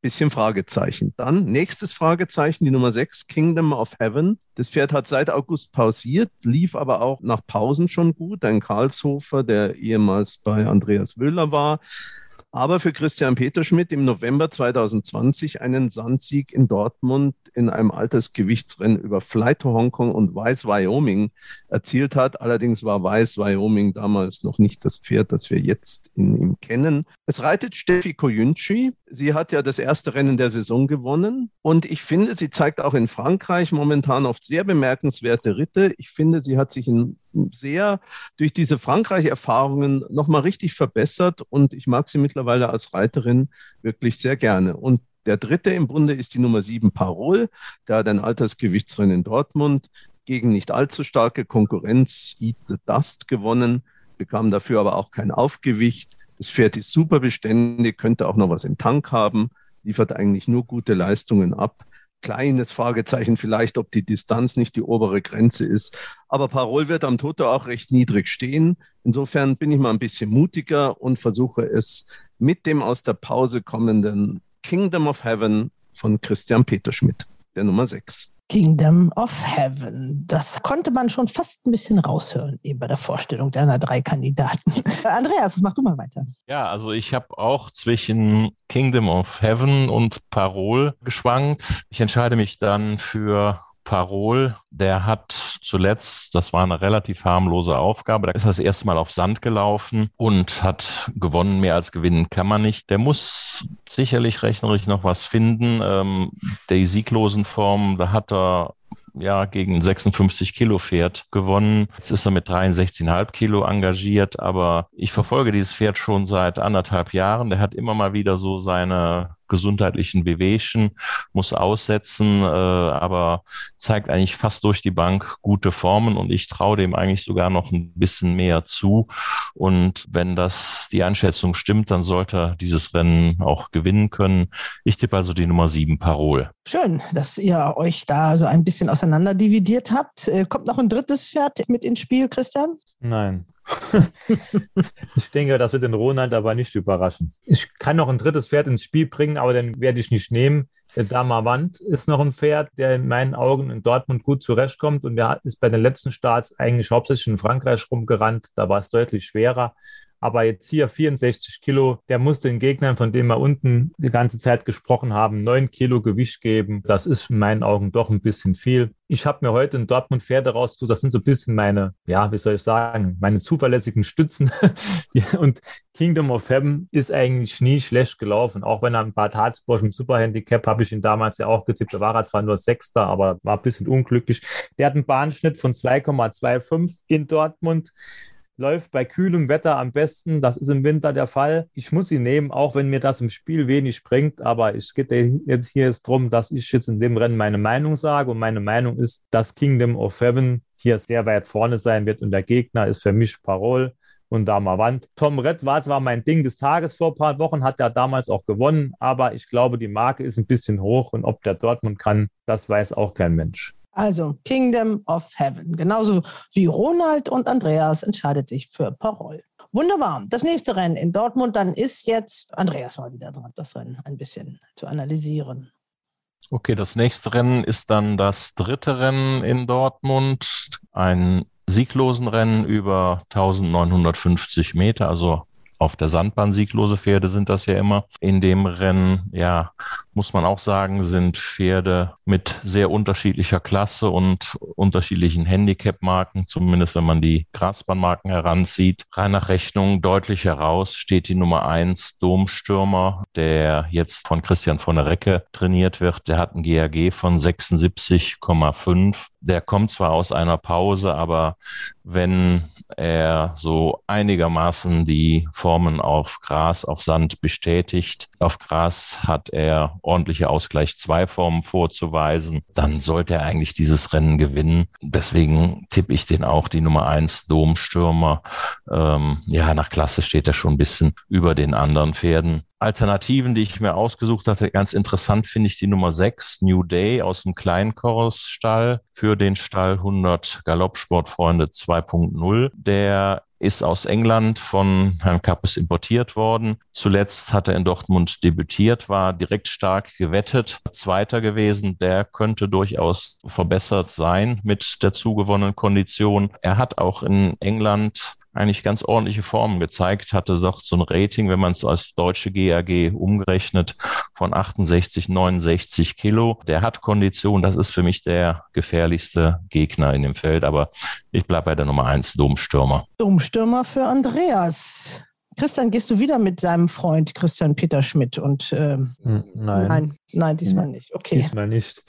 bisschen Fragezeichen. Dann nächstes Fragezeichen, die Nummer 6, Kingdom of Heaven. Das Pferd hat seit August pausiert, lief aber auch nach Pausen schon gut. Ein Karlshofer, der ehemals bei Andreas Wöhler war, aber für Christian Peterschmidt im November 2020 einen Sandsieg in Dortmund in einem Altersgewichtsrennen über Flight to Hongkong und Weiß Wyoming erzielt hat. Allerdings war Weiß Wyoming damals noch nicht das Pferd, das wir jetzt in ihm kennen. Es reitet Steffi Koyunchi. Sie hat ja das erste Rennen der Saison gewonnen und ich finde, sie zeigt auch in Frankreich momentan oft sehr bemerkenswerte Ritte. Ich finde, sie hat sich in sehr durch diese Frankreich-Erfahrungen nochmal richtig verbessert und ich mag sie mittlerweile als Reiterin wirklich sehr gerne. Und der dritte im Bunde ist die Nummer sieben Parol. Der hat ein Altersgewichtsrennen in Dortmund gegen nicht allzu starke Konkurrenz Eat the Dust gewonnen, bekam dafür aber auch kein Aufgewicht. Das Pferd ist super beständig, könnte auch noch was im Tank haben, liefert eigentlich nur gute Leistungen ab kleines Fragezeichen vielleicht, ob die Distanz nicht die obere Grenze ist. Aber Parol wird am Toto auch recht niedrig stehen. Insofern bin ich mal ein bisschen mutiger und versuche es mit dem aus der Pause kommenden Kingdom of Heaven von Christian Peterschmidt, der Nummer 6. Kingdom of Heaven. Das konnte man schon fast ein bisschen raushören, eben bei der Vorstellung deiner drei Kandidaten. Andreas, mach du mal weiter. Ja, also ich habe auch zwischen Kingdom of Heaven und Parol geschwankt. Ich entscheide mich dann für Parol, der hat zuletzt, das war eine relativ harmlose Aufgabe, da ist er das erste Mal auf Sand gelaufen und hat gewonnen, mehr als gewinnen kann man nicht. Der muss sicherlich rechnerisch noch was finden. Ähm, die sieglosen Formen, da hat er ja, gegen 56 Kilo Pferd gewonnen. Jetzt ist er mit 63,5 Kilo engagiert, aber ich verfolge dieses Pferd schon seit anderthalb Jahren. Der hat immer mal wieder so seine gesundheitlichen Wehwehchen, muss aussetzen, äh, aber zeigt eigentlich fast durch die Bank gute Formen und ich traue dem eigentlich sogar noch ein bisschen mehr zu. Und wenn das die Einschätzung stimmt, dann sollte er dieses Rennen auch gewinnen können. Ich tippe also die Nummer sieben Parol. Schön, dass ihr euch da so ein bisschen auseinander dividiert habt. Äh, kommt noch ein drittes Pferd mit ins Spiel, Christian? Nein. Ich denke, das wird den Ronald aber nicht überraschen. Ich kann noch ein drittes Pferd ins Spiel bringen, aber dann werde ich nicht nehmen. Der Damavant ist noch ein Pferd, der in meinen Augen in Dortmund gut zurechtkommt und der ist bei den letzten Starts eigentlich hauptsächlich in Frankreich rumgerannt. Da war es deutlich schwerer. Aber jetzt hier 64 Kilo, der muss den Gegnern, von denen wir unten die ganze Zeit gesprochen haben, 9 Kilo Gewicht geben. Das ist in meinen Augen doch ein bisschen viel. Ich habe mir heute in Dortmund Pferde rausgesucht. Das sind so ein bisschen meine, ja, wie soll ich sagen, meine zuverlässigen Stützen. Und Kingdom of Heaven ist eigentlich nie schlecht gelaufen. Auch wenn er ein paar Tatsbursch im Superhandicap habe ich ihn damals ja auch getippt. Da war er zwar nur Sechster, aber war ein bisschen unglücklich. Der hat einen Bahnschnitt von 2,25 in Dortmund läuft bei kühlem Wetter am besten. Das ist im Winter der Fall. Ich muss ihn nehmen, auch wenn mir das im Spiel wenig bringt. Aber es geht jetzt hier ist drum, dass ich jetzt in dem Rennen meine Meinung sage. Und meine Meinung ist, dass Kingdom of Heaven hier sehr weit vorne sein wird. Und der Gegner ist für mich Parol und Damavant. Tom Red war zwar mein Ding des Tages vor ein paar Wochen, hat er damals auch gewonnen, aber ich glaube, die Marke ist ein bisschen hoch und ob der Dortmund kann, das weiß auch kein Mensch. Also Kingdom of Heaven. Genauso wie Ronald und Andreas entscheidet sich für Parol. Wunderbar. Das nächste Rennen in Dortmund, dann ist jetzt Andreas mal wieder dran, das Rennen ein bisschen zu analysieren. Okay, das nächste Rennen ist dann das dritte Rennen in Dortmund. Ein sieglosen Rennen über 1950 Meter, also auf der Sandbahn sieglose Pferde sind das ja immer. In dem Rennen, ja, muss man auch sagen, sind Pferde mit sehr unterschiedlicher Klasse und unterschiedlichen Handicap-Marken, zumindest wenn man die Grasbahnmarken heranzieht. Rein nach Rechnung deutlich heraus steht die Nummer eins Domstürmer, der jetzt von Christian von der Recke trainiert wird. Der hat ein GAG von 76,5. Der kommt zwar aus einer Pause, aber wenn er so einigermaßen die Formen auf Gras, auf Sand bestätigt. Auf Gras hat er ordentliche Ausgleich zwei Formen vorzuweisen. Dann sollte er eigentlich dieses Rennen gewinnen. Deswegen tippe ich den auch die Nummer eins Domstürmer. Ähm, ja, nach Klasse steht er schon ein bisschen über den anderen Pferden. Alternativen, die ich mir ausgesucht hatte, ganz interessant finde ich die Nummer 6, New Day aus dem Kleinkorusstall für den Stall 100 Galoppsportfreunde 2.0. Der ist aus England von Herrn Kappes importiert worden. Zuletzt hat er in Dortmund debütiert, war direkt stark gewettet, Zweiter gewesen. Der könnte durchaus verbessert sein mit der zugewonnenen Kondition. Er hat auch in England eigentlich ganz ordentliche Formen gezeigt, hatte doch so ein Rating, wenn man es als deutsche GAG umgerechnet, von 68, 69 Kilo. Der hat Kondition, das ist für mich der gefährlichste Gegner in dem Feld, aber ich bleibe bei der Nummer eins, Domstürmer. Domstürmer für Andreas. Christian, gehst du wieder mit deinem Freund Christian Peter Schmidt und Hm, Nein. nein, nein, diesmal nicht. Okay. Diesmal nicht.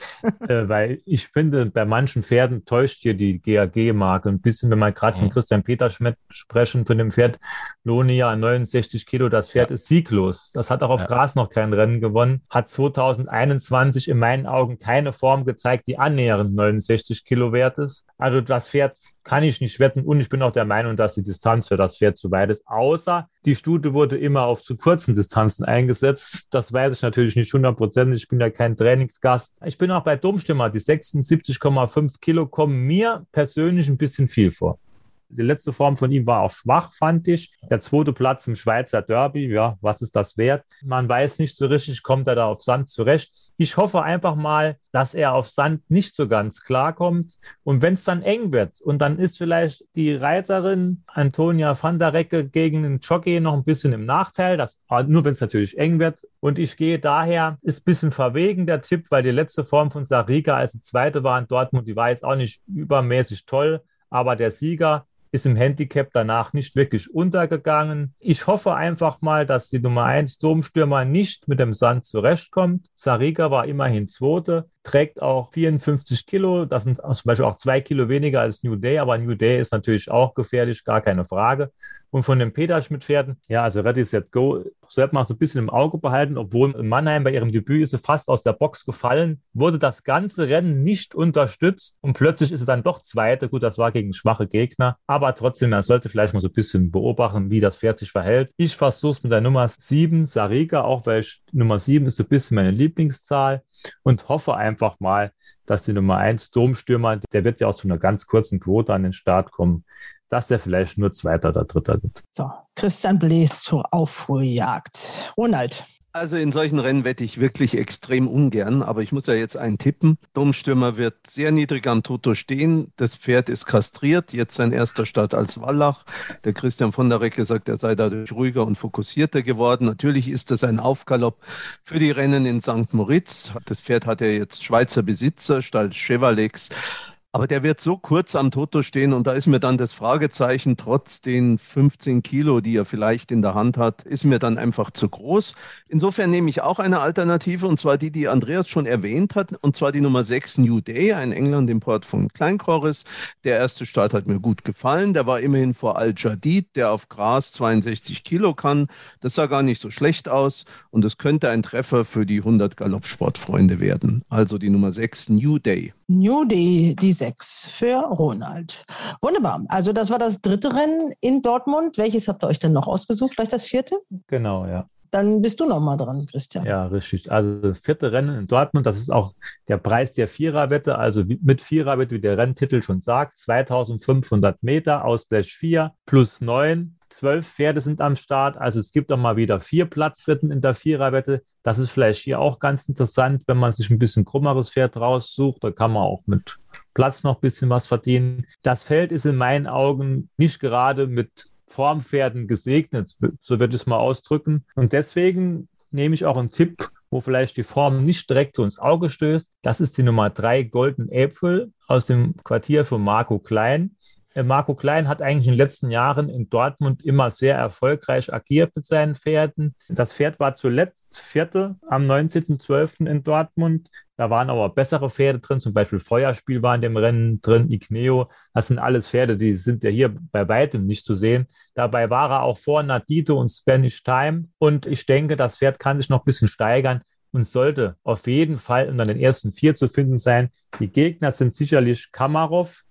äh, weil ich finde, bei manchen Pferden täuscht hier die GAG-Marke ein bisschen, wenn wir gerade von Mhm. Christian Peter Schmidt sprechen, von dem Pferd Lonia 69 Kilo. Das Pferd ist sieglos. Das hat auch auf Ja. Gras noch kein Rennen gewonnen. Hat 2021 in meinen Augen keine Form gezeigt, die annähernd 69 Kilo wert ist. Also das Pferd kann ich nicht wetten und ich bin auch der Meinung, dass die Distanz für das Pferd zu weit ist. Außer die Stute wurde immer auf zu kurzen Distanzen eingesetzt. Das weiß ich natürlich nicht hundertprozentig. Ich bin ja kein Trainingsgast. Ich bin auch bei Domstimmer. Die 76,5 Kilo kommen mir persönlich ein bisschen viel vor. Die letzte Form von ihm war auch schwach, fand ich. Der zweite Platz im Schweizer Derby, ja, was ist das wert? Man weiß nicht so richtig, kommt er da auf Sand zurecht. Ich hoffe einfach mal, dass er auf Sand nicht so ganz klarkommt. Und wenn es dann eng wird und dann ist vielleicht die Reiterin Antonia van der Recke gegen den Jockey noch ein bisschen im Nachteil, das, aber nur wenn es natürlich eng wird. Und ich gehe daher, ist ein bisschen verwegen der Tipp, weil die letzte Form von Sariga als die zweite war in Dortmund, die war jetzt auch nicht übermäßig toll, aber der Sieger ist im Handicap danach nicht wirklich untergegangen. Ich hoffe einfach mal, dass die Nummer 1 Domstürmer nicht mit dem Sand zurechtkommt. Sariga war immerhin Zweite, trägt auch 54 Kilo. Das sind zum Beispiel auch zwei Kilo weniger als New Day, aber New Day ist natürlich auch gefährlich, gar keine Frage. Und von den Peter Schmidt-Pferden, ja, also Ready Set Go sollte man so ein bisschen im Auge behalten, obwohl in Mannheim bei ihrem Debüt ist sie fast aus der Box gefallen, wurde das ganze Rennen nicht unterstützt und plötzlich ist sie dann doch Zweite. Gut, das war gegen schwache Gegner, aber trotzdem, man sollte vielleicht mal so ein bisschen beobachten, wie das Pferd sich verhält. Ich versuche es mit der Nummer 7, Sariga, auch weil ich, Nummer 7 ist so ein bisschen meine Lieblingszahl und hoffe einfach mal, dass die Nummer 1 Domstürmer, der wird ja aus so einer ganz kurzen Quote an den Start kommen, dass der vielleicht nur Zweiter oder Dritter wird. So, Christian Bläs zur Aufruhrjagd. Ronald. Also in solchen Rennen wette ich wirklich extrem ungern, aber ich muss ja jetzt einen tippen. Domstürmer wird sehr niedrig am Toto stehen. Das Pferd ist kastriert, jetzt sein erster Start als Wallach. Der Christian von der Recke sagt, er sei dadurch ruhiger und fokussierter geworden. Natürlich ist das ein Aufgalopp für die Rennen in St. Moritz. Das Pferd hat ja jetzt Schweizer Besitzer, Stall Chevalex. Aber der wird so kurz am Toto stehen und da ist mir dann das Fragezeichen, trotz den 15 Kilo, die er vielleicht in der Hand hat, ist mir dann einfach zu groß. Insofern nehme ich auch eine Alternative und zwar die, die Andreas schon erwähnt hat, und zwar die Nummer 6 New Day, ein England-Import von Kleinkorris. Der erste Start hat mir gut gefallen. Der war immerhin vor Al-Jadid, der auf Gras 62 Kilo kann. Das sah gar nicht so schlecht aus und es könnte ein Treffer für die 100 Galoppsportfreunde werden. Also die Nummer 6 New Day. New Day, die 6 für Ronald. Wunderbar. Also das war das dritte Rennen in Dortmund. Welches habt ihr euch denn noch ausgesucht? Vielleicht das vierte? Genau, ja. Dann bist du noch mal dran, Christian. Ja, richtig. Also vierte Rennen in Dortmund, das ist auch der Preis der Viererwette, also mit Viererwette, wie der Renntitel schon sagt, 2500 Meter, Ausgleich 4 plus 9. Zwölf Pferde sind am Start, also es gibt auch mal wieder vier Platzwetten in der Viererwette. Das ist vielleicht hier auch ganz interessant, wenn man sich ein bisschen krummeres Pferd raussucht, da kann man auch mit Platz noch ein bisschen was verdienen. Das Feld ist in meinen Augen nicht gerade mit Formpferden gesegnet, so würde ich es mal ausdrücken. Und deswegen nehme ich auch einen Tipp, wo vielleicht die Form nicht direkt so ins Auge stößt. Das ist die Nummer drei Golden April aus dem Quartier von Marco Klein. Äh, Marco Klein hat eigentlich in den letzten Jahren in Dortmund immer sehr erfolgreich agiert mit seinen Pferden. Das Pferd war zuletzt Vierte am 19.12. in Dortmund. Da waren aber bessere Pferde drin, zum Beispiel Feuerspiel war in dem Rennen drin, Igneo. Das sind alles Pferde, die sind ja hier bei weitem nicht zu sehen. Dabei war er auch vor Nadito und Spanish Time. Und ich denke, das Pferd kann sich noch ein bisschen steigern und sollte auf jeden Fall unter den ersten vier zu finden sein. Die Gegner sind sicherlich Kamarov,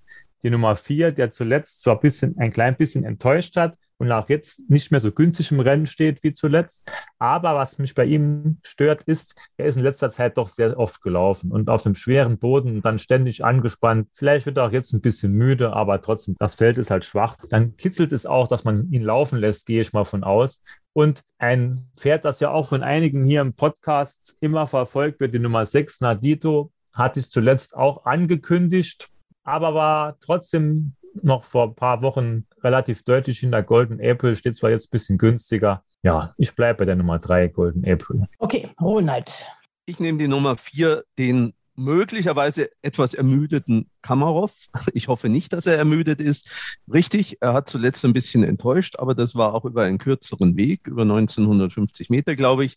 die Nummer vier, der zuletzt zwar ein, bisschen, ein klein bisschen enttäuscht hat und auch jetzt nicht mehr so günstig im Rennen steht wie zuletzt. Aber was mich bei ihm stört, ist, er ist in letzter Zeit doch sehr oft gelaufen und auf dem schweren Boden dann ständig angespannt. Vielleicht wird er auch jetzt ein bisschen müde, aber trotzdem, das Feld ist halt schwach. Dann kitzelt es auch, dass man ihn laufen lässt, gehe ich mal von aus. Und ein Pferd, das ja auch von einigen hier im Podcast immer verfolgt wird, die Nummer 6, Nadito, hat sich zuletzt auch angekündigt aber war trotzdem noch vor ein paar Wochen relativ deutlich hinter Golden April, steht zwar jetzt ein bisschen günstiger. Ja, ich bleibe bei der Nummer 3, Golden April. Okay, Ronald. Ich nehme die Nummer 4, den möglicherweise etwas ermüdeten Kamarov. Ich hoffe nicht, dass er ermüdet ist. Richtig, er hat zuletzt ein bisschen enttäuscht, aber das war auch über einen kürzeren Weg, über 1950 Meter, glaube ich.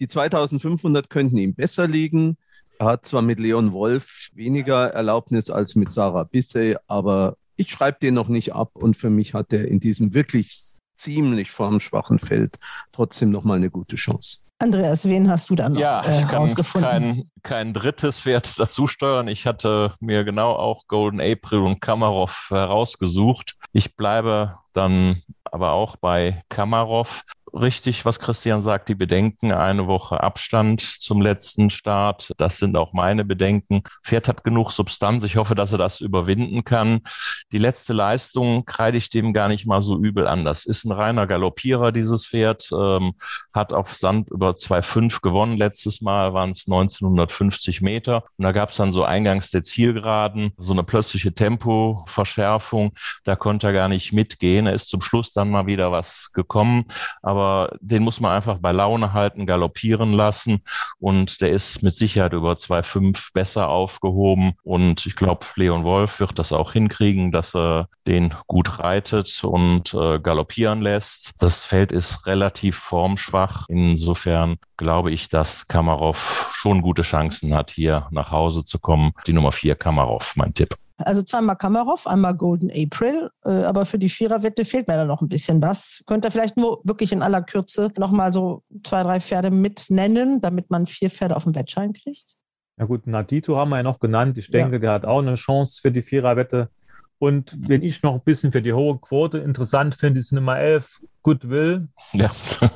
Die 2500 könnten ihm besser liegen. Er hat zwar mit Leon Wolf weniger Erlaubnis als mit Sarah Bissey, aber ich schreibe den noch nicht ab und für mich hat er in diesem wirklich ziemlich formschwachen Feld trotzdem noch mal eine gute Chance. Andreas, wen hast du dann noch ja, ich äh, kann kein, kein drittes Pferd dazu steuern. Ich hatte mir genau auch Golden April und Kamarov herausgesucht. Ich bleibe dann aber auch bei Kamarov richtig, was Christian sagt, die Bedenken, eine Woche Abstand zum letzten Start. Das sind auch meine Bedenken. Pferd hat genug Substanz. Ich hoffe, dass er das überwinden kann. Die letzte Leistung kreide ich dem gar nicht mal so übel an. Das ist ein reiner Galoppierer, dieses Pferd. Ähm, hat auf Sand über 2,5 gewonnen. Letztes Mal waren es 1950 Meter. Und da gab es dann so eingangs der Zielgeraden, so eine plötzliche Tempoverschärfung. Da konnte er gar nicht mitgehen. Er ist zum Schluss dann mal wieder was gekommen. Aber aber den muss man einfach bei Laune halten, galoppieren lassen und der ist mit Sicherheit über 2,5 besser aufgehoben und ich glaube, Leon Wolf wird das auch hinkriegen, dass er den gut reitet und äh, galoppieren lässt. Das Feld ist relativ formschwach. Insofern glaube ich, dass Kamarov schon gute Chancen hat, hier nach Hause zu kommen. Die Nummer 4 Kamarov, mein Tipp. Also zweimal Kamarov, einmal Golden April, äh, aber für die Viererwette fehlt mir da noch ein bisschen was. Könnt ihr vielleicht nur wirklich in aller Kürze nochmal so zwei, drei Pferde mit nennen, damit man vier Pferde auf den Wettschein kriegt? Ja gut, Nadito haben wir ja noch genannt. Ich denke, ja. der hat auch eine Chance für die Viererwette. Und wenn ich noch ein bisschen für die hohe Quote interessant finde, ist Nummer 11 Goodwill. Ja.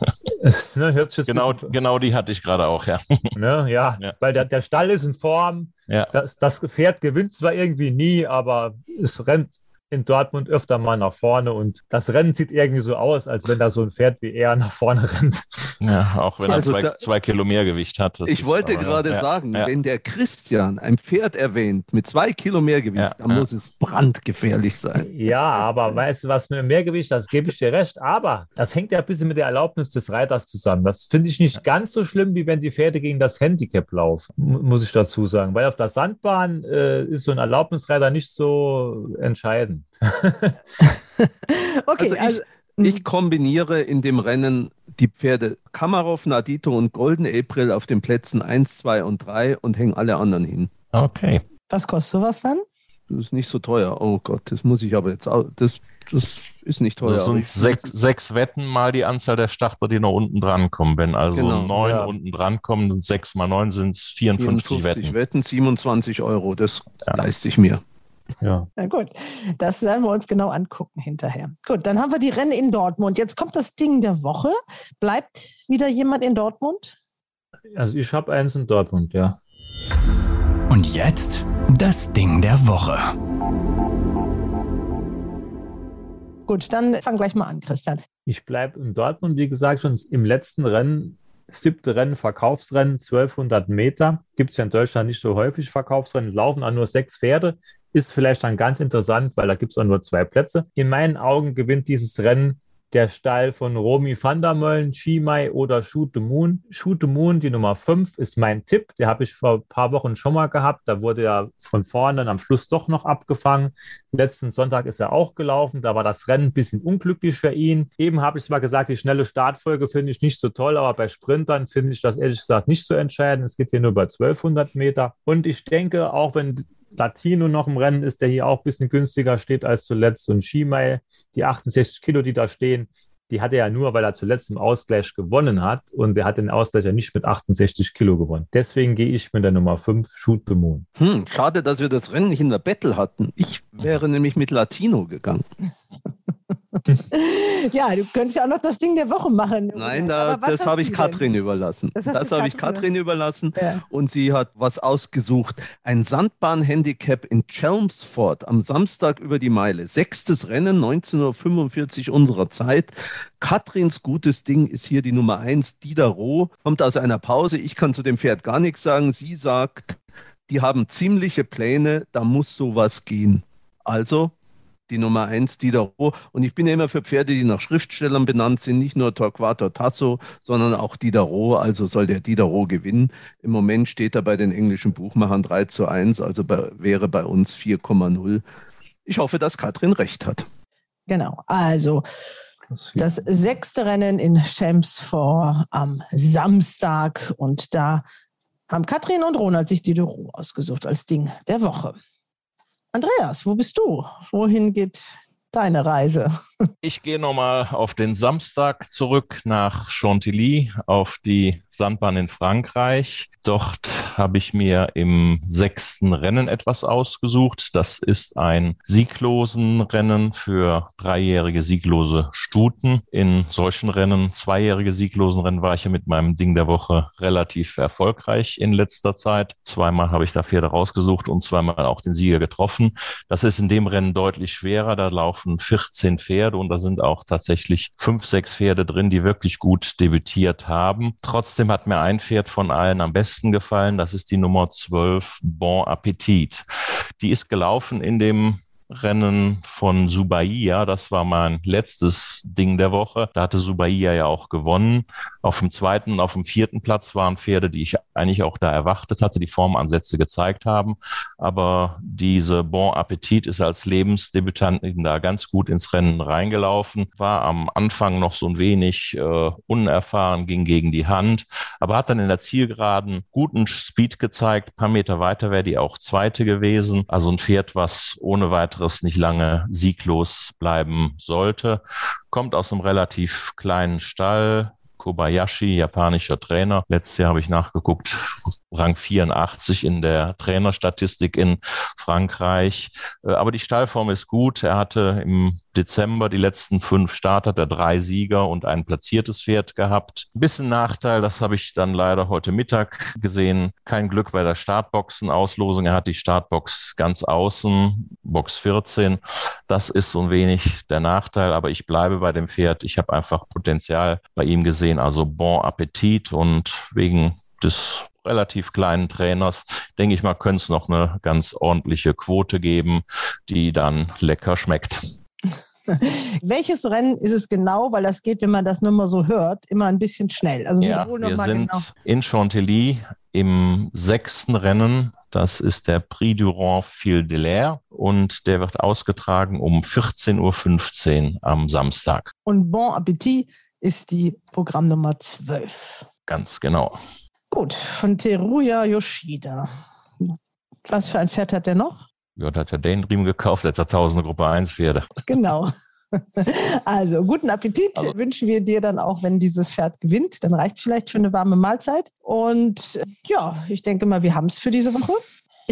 Ne, genau, genau die hatte ich gerade auch, ja. Ne, ja, ja, weil der, der Stall ist in Form. Ja. Das, das Pferd gewinnt zwar irgendwie nie, aber es rennt in Dortmund öfter mal nach vorne und das Rennen sieht irgendwie so aus, als wenn da so ein Pferd wie er nach vorne rennt. Ja, auch wenn also er zwei, da, zwei Kilo mehr Gewicht hat. Ich wollte aber, gerade ja, sagen, ja. wenn der Christian ein Pferd erwähnt mit zwei Kilo mehr Gewicht, ja, dann muss es brandgefährlich sein. Ja, aber weißt du was, mit mehr Gewicht, das gebe ich dir recht, aber das hängt ja ein bisschen mit der Erlaubnis des Reiters zusammen. Das finde ich nicht ganz so schlimm, wie wenn die Pferde gegen das Handicap laufen, muss ich dazu sagen, weil auf der Sandbahn äh, ist so ein Erlaubnisreiter nicht so entscheidend. okay, also ich, also, ich hm. kombiniere in dem Rennen die Pferde Kamarov, Nadito und Golden April auf den Plätzen 1, 2 und 3 und hänge alle anderen hin. Okay. Was kostet sowas dann? Das ist nicht so teuer. Oh Gott, das muss ich aber jetzt auch. Das, das ist nicht teuer. Das sind sechs, sechs Wetten mal die Anzahl der Starter, die noch unten dran kommen. Wenn also genau, neun ja. unten dran kommen, sind sechs mal neun sind es 54, 54 Wetten. Wetten, 27 Euro. Das ja. leiste ich mir. Ja. Na gut, das werden wir uns genau angucken hinterher. Gut, dann haben wir die Rennen in Dortmund. Jetzt kommt das Ding der Woche. Bleibt wieder jemand in Dortmund? Also ich habe eins in Dortmund, ja. Und jetzt das Ding der Woche. Gut, dann fang gleich mal an, Christian. Ich bleibe in Dortmund, wie gesagt, schon im letzten Rennen siebte Rennen, Verkaufsrennen, 1200 Meter. Gibt es ja in Deutschland nicht so häufig Verkaufsrennen, laufen auch nur sechs Pferde. Ist vielleicht dann ganz interessant, weil da gibt es auch nur zwei Plätze. In meinen Augen gewinnt dieses Rennen der Stall von Romy van der Meulen, Chimay oder Shoot the Moon. Shoot the Moon, die Nummer 5, ist mein Tipp. Der habe ich vor ein paar Wochen schon mal gehabt. Da wurde er von vorne am Schluss doch noch abgefangen. Letzten Sonntag ist er auch gelaufen. Da war das Rennen ein bisschen unglücklich für ihn. Eben habe ich zwar gesagt, die schnelle Startfolge finde ich nicht so toll, aber bei Sprintern finde ich das ehrlich gesagt nicht so entscheidend. Es geht hier nur über 1200 Meter. Und ich denke, auch wenn Latino noch im Rennen ist, der hier auch ein bisschen günstiger steht als zuletzt. Und Shimei, die 68 Kilo, die da stehen, die hat er ja nur, weil er zuletzt im Ausgleich gewonnen hat. Und er hat den Ausgleich ja nicht mit 68 Kilo gewonnen. Deswegen gehe ich mit der Nummer 5, Shoot the Moon. Hm, schade, dass wir das Rennen nicht in der Battle hatten. Ich wäre nämlich mit Latino gegangen. ja, du könntest ja auch noch das Ding der Woche machen. Nein, da, das habe ich Katrin überlassen. Das, das habe ich Katrin überlassen ja. und sie hat was ausgesucht. Ein Sandbahnhandicap in Chelmsford am Samstag über die Meile. Sechstes Rennen, 19.45 Uhr unserer Zeit. Katrins gutes Ding ist hier die Nummer 1, Diderot, kommt aus einer Pause. Ich kann zu dem Pferd gar nichts sagen. Sie sagt, die haben ziemliche Pläne, da muss sowas gehen. Also die Nummer eins, Diderot. Und ich bin ja immer für Pferde, die nach Schriftstellern benannt sind, nicht nur Torquato Tasso, sondern auch Diderot. Also soll der Diderot gewinnen. Im Moment steht er bei den englischen Buchmachern 3 zu 1, also bei, wäre bei uns 4,0. Ich hoffe, dass Katrin recht hat. Genau, also das sechste Rennen in Chelmsford am Samstag und da haben Katrin und Ronald sich Diderot ausgesucht als Ding der Woche. Andreas, wo bist du? Wohin geht deine Reise? Ich gehe nochmal auf den Samstag zurück nach Chantilly auf die Sandbahn in Frankreich. Dort habe ich mir im sechsten Rennen etwas ausgesucht. Das ist ein sieglosen Rennen für dreijährige sieglose Stuten. In solchen Rennen, zweijährige sieglosen Rennen, war ich ja mit meinem Ding der Woche relativ erfolgreich in letzter Zeit. Zweimal habe ich da Pferde rausgesucht und zweimal auch den Sieger getroffen. Das ist in dem Rennen deutlich schwerer. Da laufen 14 Pferde und da sind auch tatsächlich fünf, sechs Pferde drin, die wirklich gut debütiert haben. Trotzdem hat mir ein Pferd von allen am besten gefallen. Das ist die Nummer 12, Bon Appetit. Die ist gelaufen in dem Rennen von Subaia. Das war mein letztes Ding der Woche. Da hatte Subaia ja auch gewonnen. Auf dem zweiten und auf dem vierten Platz waren Pferde, die ich eigentlich auch da erwartet hatte, die Formansätze gezeigt haben. Aber diese Bon Appetit ist als Lebensdebütantin da ganz gut ins Rennen reingelaufen, war am Anfang noch so ein wenig äh, unerfahren, ging gegen die Hand, aber hat dann in der Zielgeraden guten Speed gezeigt. Ein paar Meter weiter wäre die auch zweite gewesen. Also ein Pferd, was ohne weiteres nicht lange sieglos bleiben sollte. Kommt aus einem relativ kleinen Stall, Kobayashi, japanischer Trainer. Letztes Jahr habe ich nachgeguckt, Rang 84 in der Trainerstatistik in Frankreich. Äh, aber die Stallform ist gut. Er hatte im Dezember die letzten fünf Starter, der drei Sieger und ein platziertes Pferd gehabt. Ein bisschen Nachteil, das habe ich dann leider heute Mittag gesehen. Kein Glück bei der Startboxen-Auslosung. Er hat die Startbox ganz außen, Box 14. Das ist so ein wenig der Nachteil, aber ich bleibe bei dem Pferd. Ich habe einfach Potenzial bei ihm gesehen. Also Bon Appetit und wegen des relativ kleinen Trainers, denke ich mal, könnte es noch eine ganz ordentliche Quote geben, die dann lecker schmeckt. Welches Rennen ist es genau? Weil das geht, wenn man das nur mal so hört, immer ein bisschen schnell. Also ja, wir sind genau. in Chantilly im sechsten Rennen. Das ist der Prix Durand Fil de l'Air und der wird ausgetragen um 14.15 Uhr am Samstag. Und Bon Appetit ist die Programmnummer 12. Ganz genau. Gut, von Teruya Yoshida. Was für ein Pferd hat der noch? Ja, da hat er den Riemen gekauft, jetzt hat tausende Gruppe 1 Pferde. Genau. Also guten Appetit also. wünschen wir dir dann auch, wenn dieses Pferd gewinnt. Dann reicht es vielleicht für eine warme Mahlzeit. Und ja, ich denke mal, wir haben es für diese Woche.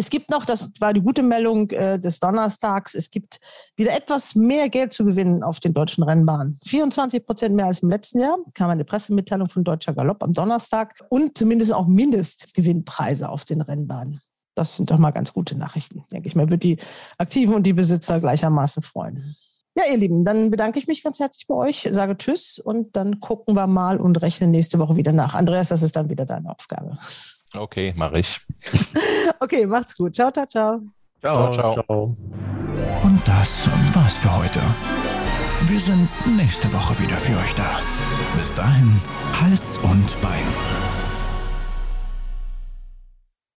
Es gibt noch, das war die gute Meldung äh, des Donnerstags, es gibt wieder etwas mehr Geld zu gewinnen auf den deutschen Rennbahnen. 24 Prozent mehr als im letzten Jahr, kam eine Pressemitteilung von Deutscher Galopp am Donnerstag und zumindest auch Mindestgewinnpreise auf den Rennbahnen. Das sind doch mal ganz gute Nachrichten, denke ich mal. Wird die Aktiven und die Besitzer gleichermaßen freuen. Ja, ihr Lieben, dann bedanke ich mich ganz herzlich bei euch, sage Tschüss und dann gucken wir mal und rechnen nächste Woche wieder nach. Andreas, das ist dann wieder deine Aufgabe. Okay, mache ich. okay, macht's gut. Ciao, ciao, ciao. Ciao, ciao. ciao. Und das war's für heute. Wir sind nächste Woche wieder für euch da. Bis dahin, Hals und Bein.